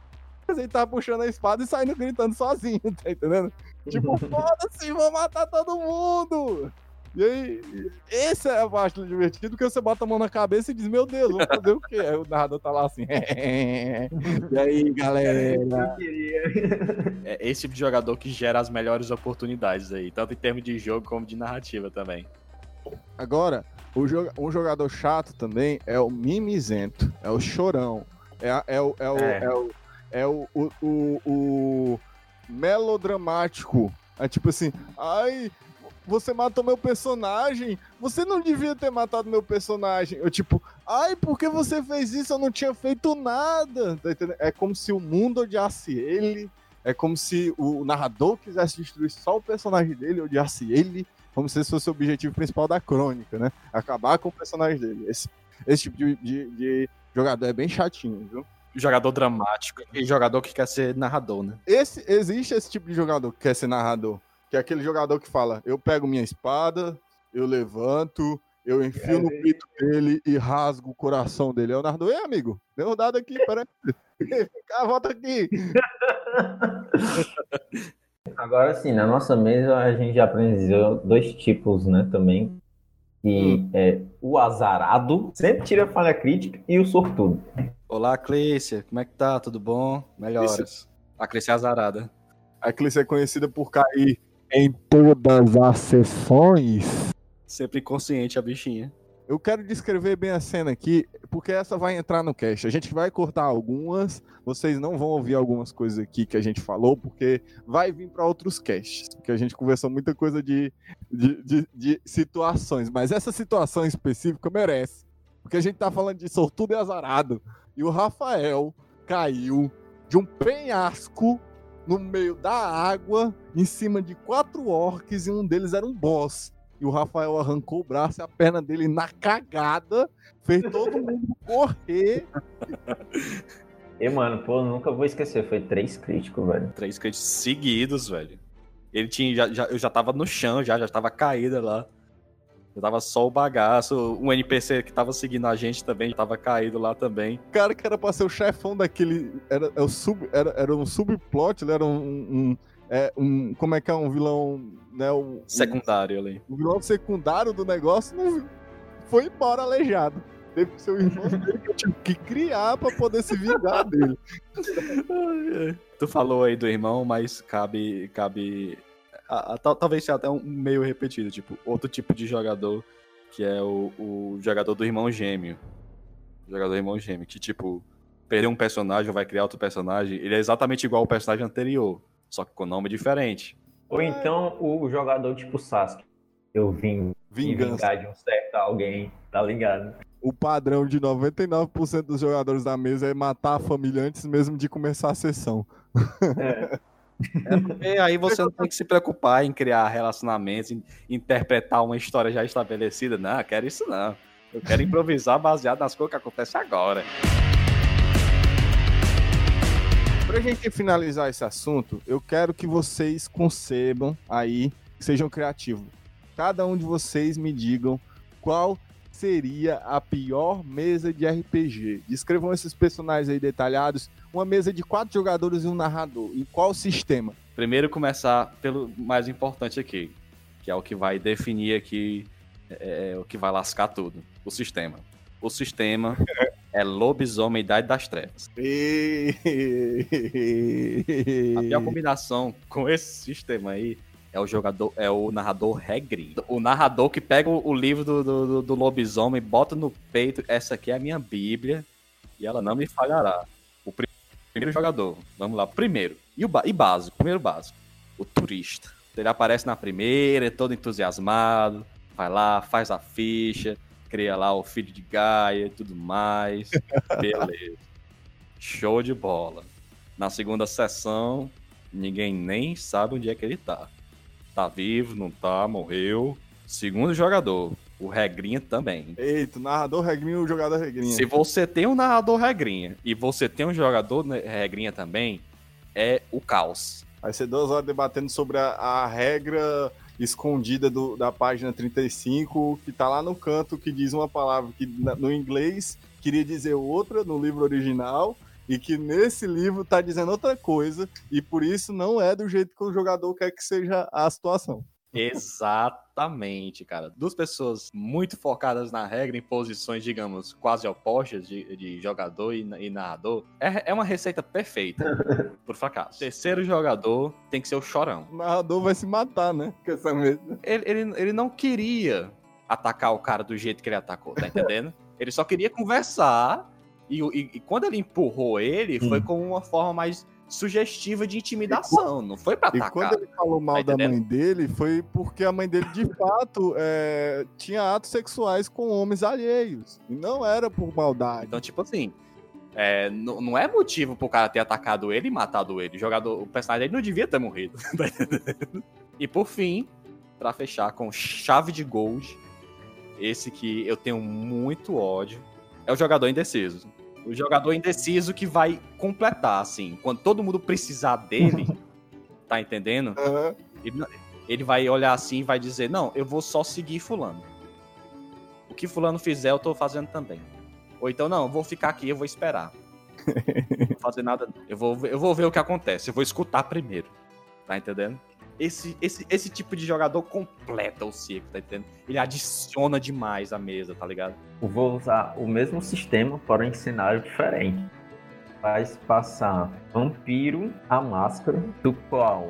Ele tá puxando a espada e saindo gritando sozinho, tá entendendo? Tipo, foda-se, vou matar todo mundo! E aí, essa é a parte divertida, porque você bota a mão na cabeça e diz, meu Deus, vou fazer o quê? Aí o narrador tá lá assim. e aí, galera? É esse tipo de jogador que gera as melhores oportunidades aí, tanto em termos de jogo como de narrativa também. Agora, um jogador chato também é o mimizento, é o chorão, é, é, o, é, o, é. é o, é o, o, o, o melodramático. É tipo assim, ai, você matou meu personagem, você não devia ter matado meu personagem. Eu, tipo, ai, por que você fez isso? Eu não tinha feito nada. Tá é como se o mundo odiasse ele, é como se o narrador quisesse destruir só o personagem dele, odiasse ele, como se esse fosse o objetivo principal da crônica, né? Acabar com o personagem dele. Esse, esse tipo de, de, de jogador é bem chatinho, viu? Jogador dramático e jogador que quer ser narrador, né? Esse, existe esse tipo de jogador que quer ser narrador. Que é aquele jogador que fala: eu pego minha espada, eu levanto, eu enfio no peito dele e rasgo o coração dele. É o Nardo, ei, amigo, deu um dado aqui, peraí. ah, volta aqui. Agora sim, na nossa mesa a gente já aprendeu dois tipos, né, também. Que hum. é o azarado, sempre tira falha crítica, e o sortudo. Olá, Clícia, como é que tá? Tudo bom? Melhoras. A Clícia é azarada. A Clícia é conhecida por cair em todas as sessões. Sempre consciente a bichinha. Eu quero descrever bem a cena aqui, porque essa vai entrar no cast. A gente vai cortar algumas, vocês não vão ouvir algumas coisas aqui que a gente falou, porque vai vir para outros casts. Porque a gente conversou muita coisa de, de, de, de, situações, mas essa situação específica merece. Porque a gente tá falando de sortudo e azarado. E o Rafael caiu de um penhasco no meio da água, em cima de quatro orcs, e um deles era um boss. E o Rafael arrancou o braço e a perna dele na cagada, fez todo mundo correr. E, mano, pô, nunca vou esquecer, foi três críticos, velho. Três críticos seguidos, velho. Ele tinha, já, já, eu já tava no chão, já, já tava caída lá. Eu tava só o bagaço. Um NPC que tava seguindo a gente também, tava caído lá também. O cara que era pra ser o chefão daquele. Era, era, é sub, era, era um subplot, ele era um, um, é, um. Como é que é? Um vilão. Né, um, secundário ali. O vilão secundário do negócio foi embora aleijado. Teve que ser o irmão dele que eu tive que criar pra poder se vingar dele. tu falou aí do irmão, mas cabe, cabe a, a, talvez seja até um meio repetido, tipo, outro tipo de jogador que é o, o jogador do irmão gêmeo. O jogador do irmão gêmeo, que tipo, perder um personagem ou vai criar outro personagem, ele é exatamente igual ao personagem anterior, só que com nome diferente. Ou então o jogador tipo Sasuke. eu vim Vingança. vingar de um certo alguém, tá ligado? O padrão de 99% dos jogadores da mesa é matar a família antes mesmo de começar a sessão. É, É porque aí você não tem que se preocupar em criar relacionamentos, em interpretar uma história já estabelecida. Não, eu quero isso não. Eu quero improvisar baseado nas coisas que acontecem agora. Pra gente finalizar esse assunto, eu quero que vocês concebam aí, sejam criativos. Cada um de vocês me digam qual seria a pior mesa de RPG. Descrevam esses personagens aí detalhados. Uma mesa de quatro jogadores e um narrador. Em qual sistema? Primeiro começar pelo mais importante aqui, que é o que vai definir aqui, é, é o que vai lascar tudo. O sistema. O sistema é lobisomem Idade das Trevas. A pior combinação com esse sistema aí é o jogador, é o narrador regrinho. O narrador que pega o, o livro do, do, do lobisomem, bota no peito, essa aqui é a minha bíblia, e ela não me falhará. Primeiro jogador, vamos lá, primeiro. E o e básico, primeiro básico. O turista. Ele aparece na primeira, é todo entusiasmado, vai lá, faz a ficha, cria lá o filho de Gaia e tudo mais. Beleza. Show de bola. Na segunda sessão, ninguém nem sabe onde é que ele tá. Tá vivo, não tá, morreu. Segundo jogador, o Regrinha também. Eita, narrador regrinha e o jogador regrinha. Se você tem um narrador Regrinha e você tem um jogador né, Regrinha também, é o caos. Vai ser duas horas debatendo sobre a, a regra escondida do- da página 35, que tá lá no canto, que diz uma palavra que na- no inglês queria dizer outra no livro original, e que nesse livro tá dizendo outra coisa, e por isso não é do jeito que o jogador quer que seja a situação. Exatamente, cara. Duas pessoas muito focadas na regra, em posições, digamos, quase opostas de, de jogador e, e narrador, é, é uma receita perfeita por fracasso. Terceiro jogador tem que ser o chorão. O narrador vai se matar, né? Com essa mesa. Ele, ele, ele não queria atacar o cara do jeito que ele atacou, tá entendendo? ele só queria conversar e, e- e quando ele empurrou ele, foi Hum. com uma forma mais sugestiva de intimidação, não foi pra E atacar. quando ele falou mal Tá da mãe dele, foi porque a mãe dele, de fato, é, tinha atos sexuais com homens alheios. E não era por maldade. Então, tipo assim, é, não, não é motivo pro cara ter atacado ele e matado ele. O, jogador, o personagem dele não devia ter morrido. tá e por fim, pra fechar com chave de gold, esse que eu tenho muito ódio, é o jogador indeciso. O jogador indeciso que vai completar, assim, quando todo mundo precisar dele, tá entendendo? Aham. Ele, ele vai olhar assim e vai dizer: Não, eu vou só seguir Fulano. O que Fulano fizer, eu tô fazendo também. Ou então, não, eu vou ficar aqui, eu vou esperar. não vou fazer nada. Eu vou, ver- eu vou ver o que acontece, eu vou escutar primeiro. Tá entendendo? Esse, esse, esse tipo de jogador completa o ciclo, tá entendendo? Ele adiciona demais a mesa, tá ligado? Eu vou usar o mesmo sistema, porém cenário diferente. Faz passar vampiro a máscara, do qual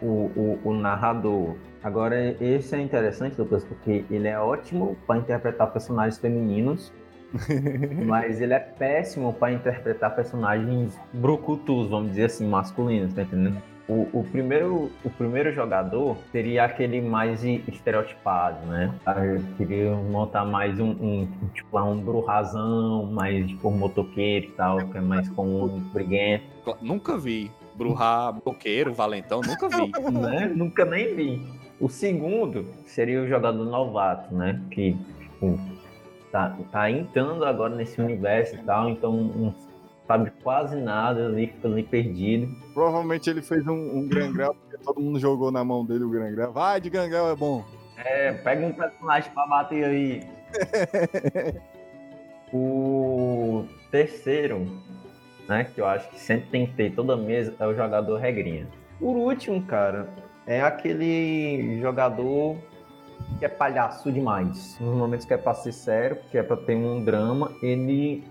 o, o, o narrador. Agora, esse é interessante, Lucas, porque ele é ótimo para interpretar personagens femininos, mas ele é péssimo para interpretar personagens brucutus, vamos dizer assim, masculinos, tá entendendo? O, o primeiro, o primeiro jogador seria aquele mais estereotipado, né? Ah, Eu queria montar mais um, um tipo lá, um brurrazão, mais tipo um motoqueiro e tal, que é mais comum, briguento, Nunca vi. Bruhar, Boqueiro, Valentão, nunca vi. né? Nunca nem vi. O segundo seria o jogador novato, né? Que tipo, tá, tá entrando agora nesse universo e tal, então não sabe quase nada ali, fica ali perdido. Provavelmente ele fez um, um Grangrel, porque todo mundo jogou na mão dele o Grangrel. Vai, de Grangrel é bom. É, pega um personagem pra bater aí. o terceiro, né, que eu acho que sempre tem que ter toda mesa, é o jogador regrinha. Por último, cara, é aquele jogador que é palhaço demais. Nos momentos que é pra ser sério, que é pra ter um drama, ele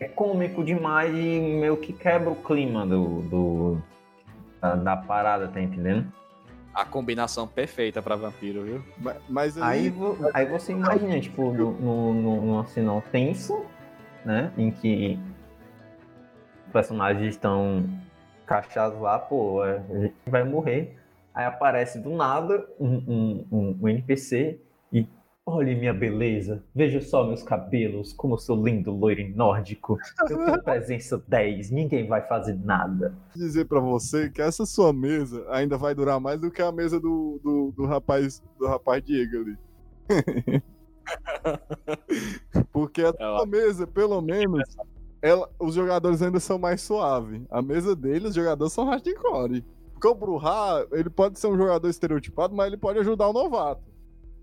é cômico demais e meio que quebra o clima do, do da, da parada, tá entendendo? A combinação perfeita pra vampiro, viu? Ma- Mas Aí, aí, aí você imagina, tipo, no, no, no, numa cena tensa, né? Em que os personagens estão cachados lá, pô, é, a gente vai morrer. Aí aparece do nada um, um, um, um NPC Olhe minha beleza, veja só meus cabelos, como eu sou lindo, loiro e nórdico. Eu tenho presença 10, ninguém vai fazer nada. Vou dizer para você que essa sua mesa ainda vai durar mais do que a mesa do, do, do rapaz do rapaz Diego ali. Porque a tua mesa, pelo menos, ela, os jogadores ainda são mais suaves. A mesa dele, os jogadores são hardcore. Porque o Bruhá, ele pode ser um jogador estereotipado, mas ele pode ajudar o novato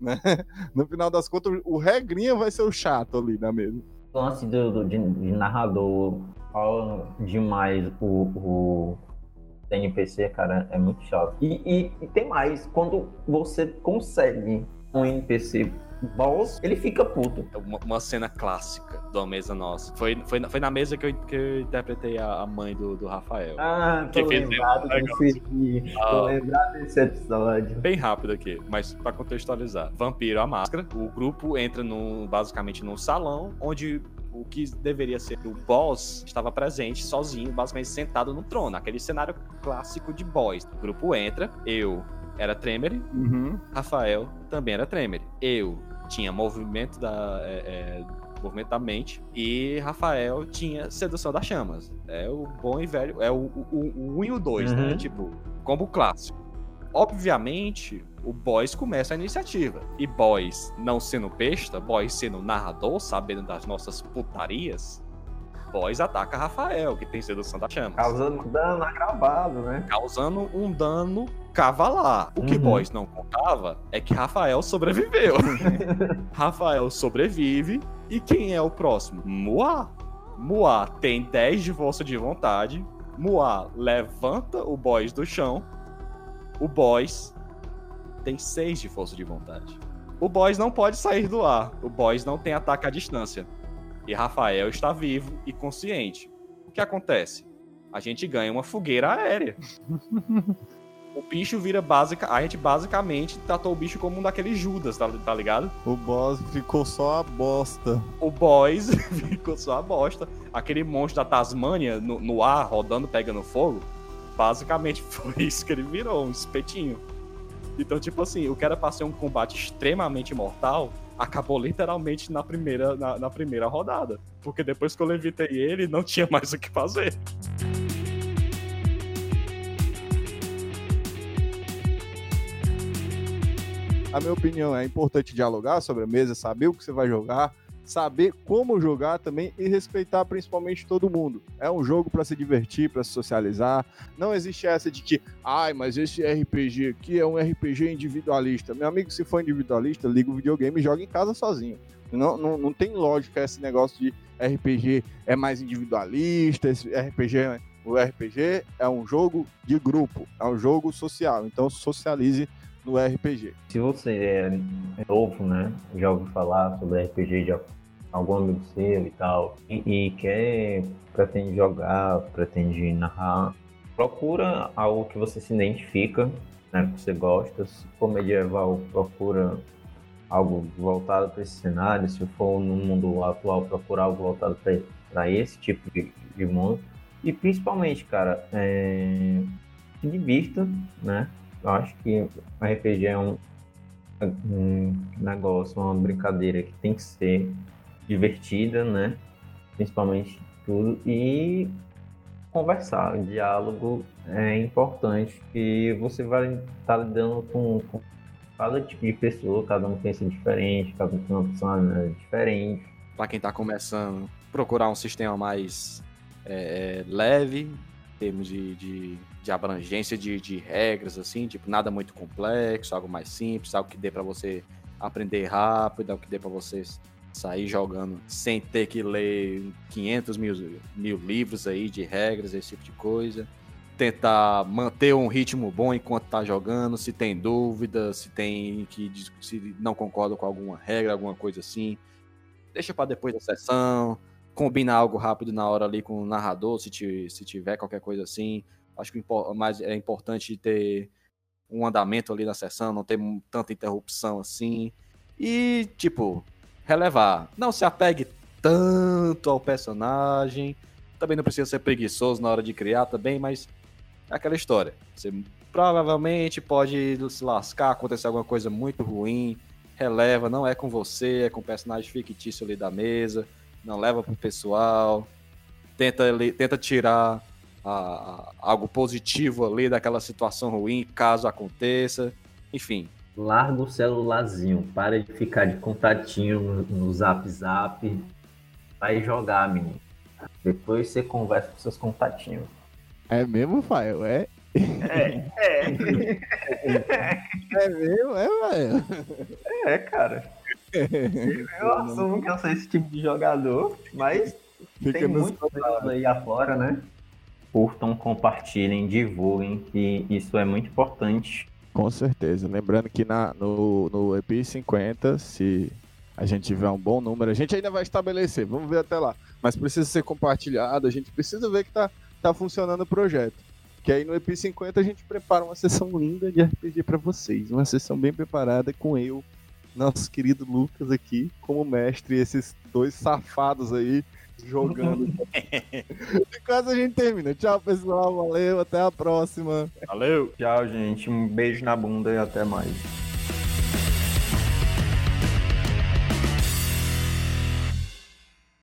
né? No final das contas, o regrinha vai ser o chato ali na mesa. O lance do, do de, de, narrador fala demais o, o NPC, cara, é muito chato. E, e, e tem mais, quando você consegue um NPC boss, ele fica puto. É uma, uma, cena clássica de uma mesa nossa. Foi, foi, foi na mesa que eu, que eu interpretei a, a mãe do, do Rafael. Ah, tô que lembrado desse, ah, tô lembrado desse episódio. Bem rápido aqui, mas para contextualizar. Vampiro, a máscara. O grupo entra no, basicamente num salão onde o que deveria ser o boss estava presente, sozinho, basicamente sentado no trono. Aquele cenário clássico de boss. O grupo entra, eu era Tremer, uhum. Rafael também era Tremer. Eu tinha movimento da, é, é, movimento da mente e Rafael tinha sedução das chamas. É o bom e velho, é o 1 um e o 2, né? uhum. né? Tipo, combo clássico. Obviamente, o Boys começa a iniciativa. E Boys, não sendo besta, Boys sendo narrador, sabendo das nossas putarias, Boys ataca Rafael, que tem sedução das chamas. Causando dano agravado, né? Causando um dano cavalar. O que uhum. Boys não contava é que Rafael sobreviveu. Rafael sobrevive. E quem é o próximo? Moá. Moá tem 10 de força de vontade. Moá levanta o Boys do chão. O Boys tem 6 de força de vontade. O Boys não pode sair do ar. O Boys não tem ataque à distância. E Rafael está vivo e consciente. O que acontece? A gente ganha uma fogueira aérea. o bicho vira básica. A gente basicamente tratou o bicho como um daqueles Judas, tá, tá ligado? O boss ficou só a bosta. O boss ficou só a bosta. Aquele monstro da Tasmânia no, no ar, rodando, pegando fogo. Basicamente foi isso que ele virou, um espetinho. Então, tipo assim, o que era pra ser um combate extremamente mortal, acabou literalmente na primeira, na, na primeira rodada. Porque depois que eu levitei ele, não tinha mais o que fazer. A minha opinião é importante dialogar sobre a mesa, saber o que você vai jogar, saber como jogar também e respeitar principalmente todo mundo. É um jogo para se divertir, para se socializar. Não existe essa de que, ai, mas esse RPG aqui é um RPG individualista. Meu amigo, se for individualista, liga o videogame e joga em casa sozinho. Não, não, não tem lógica esse negócio de RPG é mais individualista, esse RPG. O RPG é um jogo de grupo, é um jogo social. Então socialize no RPG. Se você é novo, né, já ouviu falar sobre RPG de algum amigo seu e tal, e, e quer, pretende jogar, pretende narrar, procura algo que você se identifica, né, que você gosta. Se for medieval, procura algo voltado para esse cenário. Se for no mundo atual, procura algo voltado para esse tipo de, de mundo. E principalmente, cara, é, se divirta, né? Eu acho que o RPG é um, um negócio, uma brincadeira que tem que ser divertida, né? Principalmente tudo. E conversar, o diálogo é importante que você vai estar tá lidando com, com, cada tipo de pessoa, cada um pensa diferente, cada um tem uma personalidade diferente. Para quem está começando, procurar um sistema mais é, leve, em termos de, de de abrangência de, de regras, assim, tipo, nada muito complexo, algo mais simples, algo que dê para você aprender rápido, algo que dê para você sair jogando sem ter que ler 500 mil, mil livros aí de regras, esse tipo de coisa. Tentar manter um ritmo bom enquanto tá jogando, se tem dúvida, se tem que se não concorda com alguma regra, alguma coisa assim, deixa para depois da sessão, combina algo rápido na hora ali com o narrador, se, te, se tiver qualquer coisa assim, Acho que mais é importante ter um andamento ali na sessão, não ter tanta interrupção assim. E, tipo, relevar. Não se apegue tanto ao personagem. Também não precisa ser preguiçoso na hora de criar também, mas é aquela história. Você provavelmente pode se lascar, acontecer alguma coisa muito ruim, releva, não é com você, é com o personagem fictício ali da mesa, não leva pro pessoal, tenta, tenta tirar a, algo positivo ali daquela situação ruim, caso aconteça, enfim. Larga o celularzinho, para de ficar de contatinho no, no zap zap, vai jogar, menino. Depois você conversa com seus contatinhos. É mesmo, Fael? É? É, é. é mesmo, é, Fael? É, cara. Eu assumo que eu sou esse tipo de jogador, mas Fica tem muitos aí afora, né? Curtam, compartilhem, divulguem, que isso é muito importante. Com certeza. Lembrando que na, no, no EP 50, se a gente tiver um bom número, a gente ainda vai estabelecer, vamos ver até lá. Mas precisa ser compartilhado, a gente precisa ver que tá, tá funcionando o projeto. Que aí no EP 50 a gente prepara uma sessão linda de RPG para vocês. Uma sessão bem preparada com eu, nosso querido Lucas aqui, como mestre, esses dois safados aí jogando. e quase a gente termina. Tchau, pessoal. Valeu. Até a próxima. Valeu. Tchau, gente. Um beijo na bunda e até mais.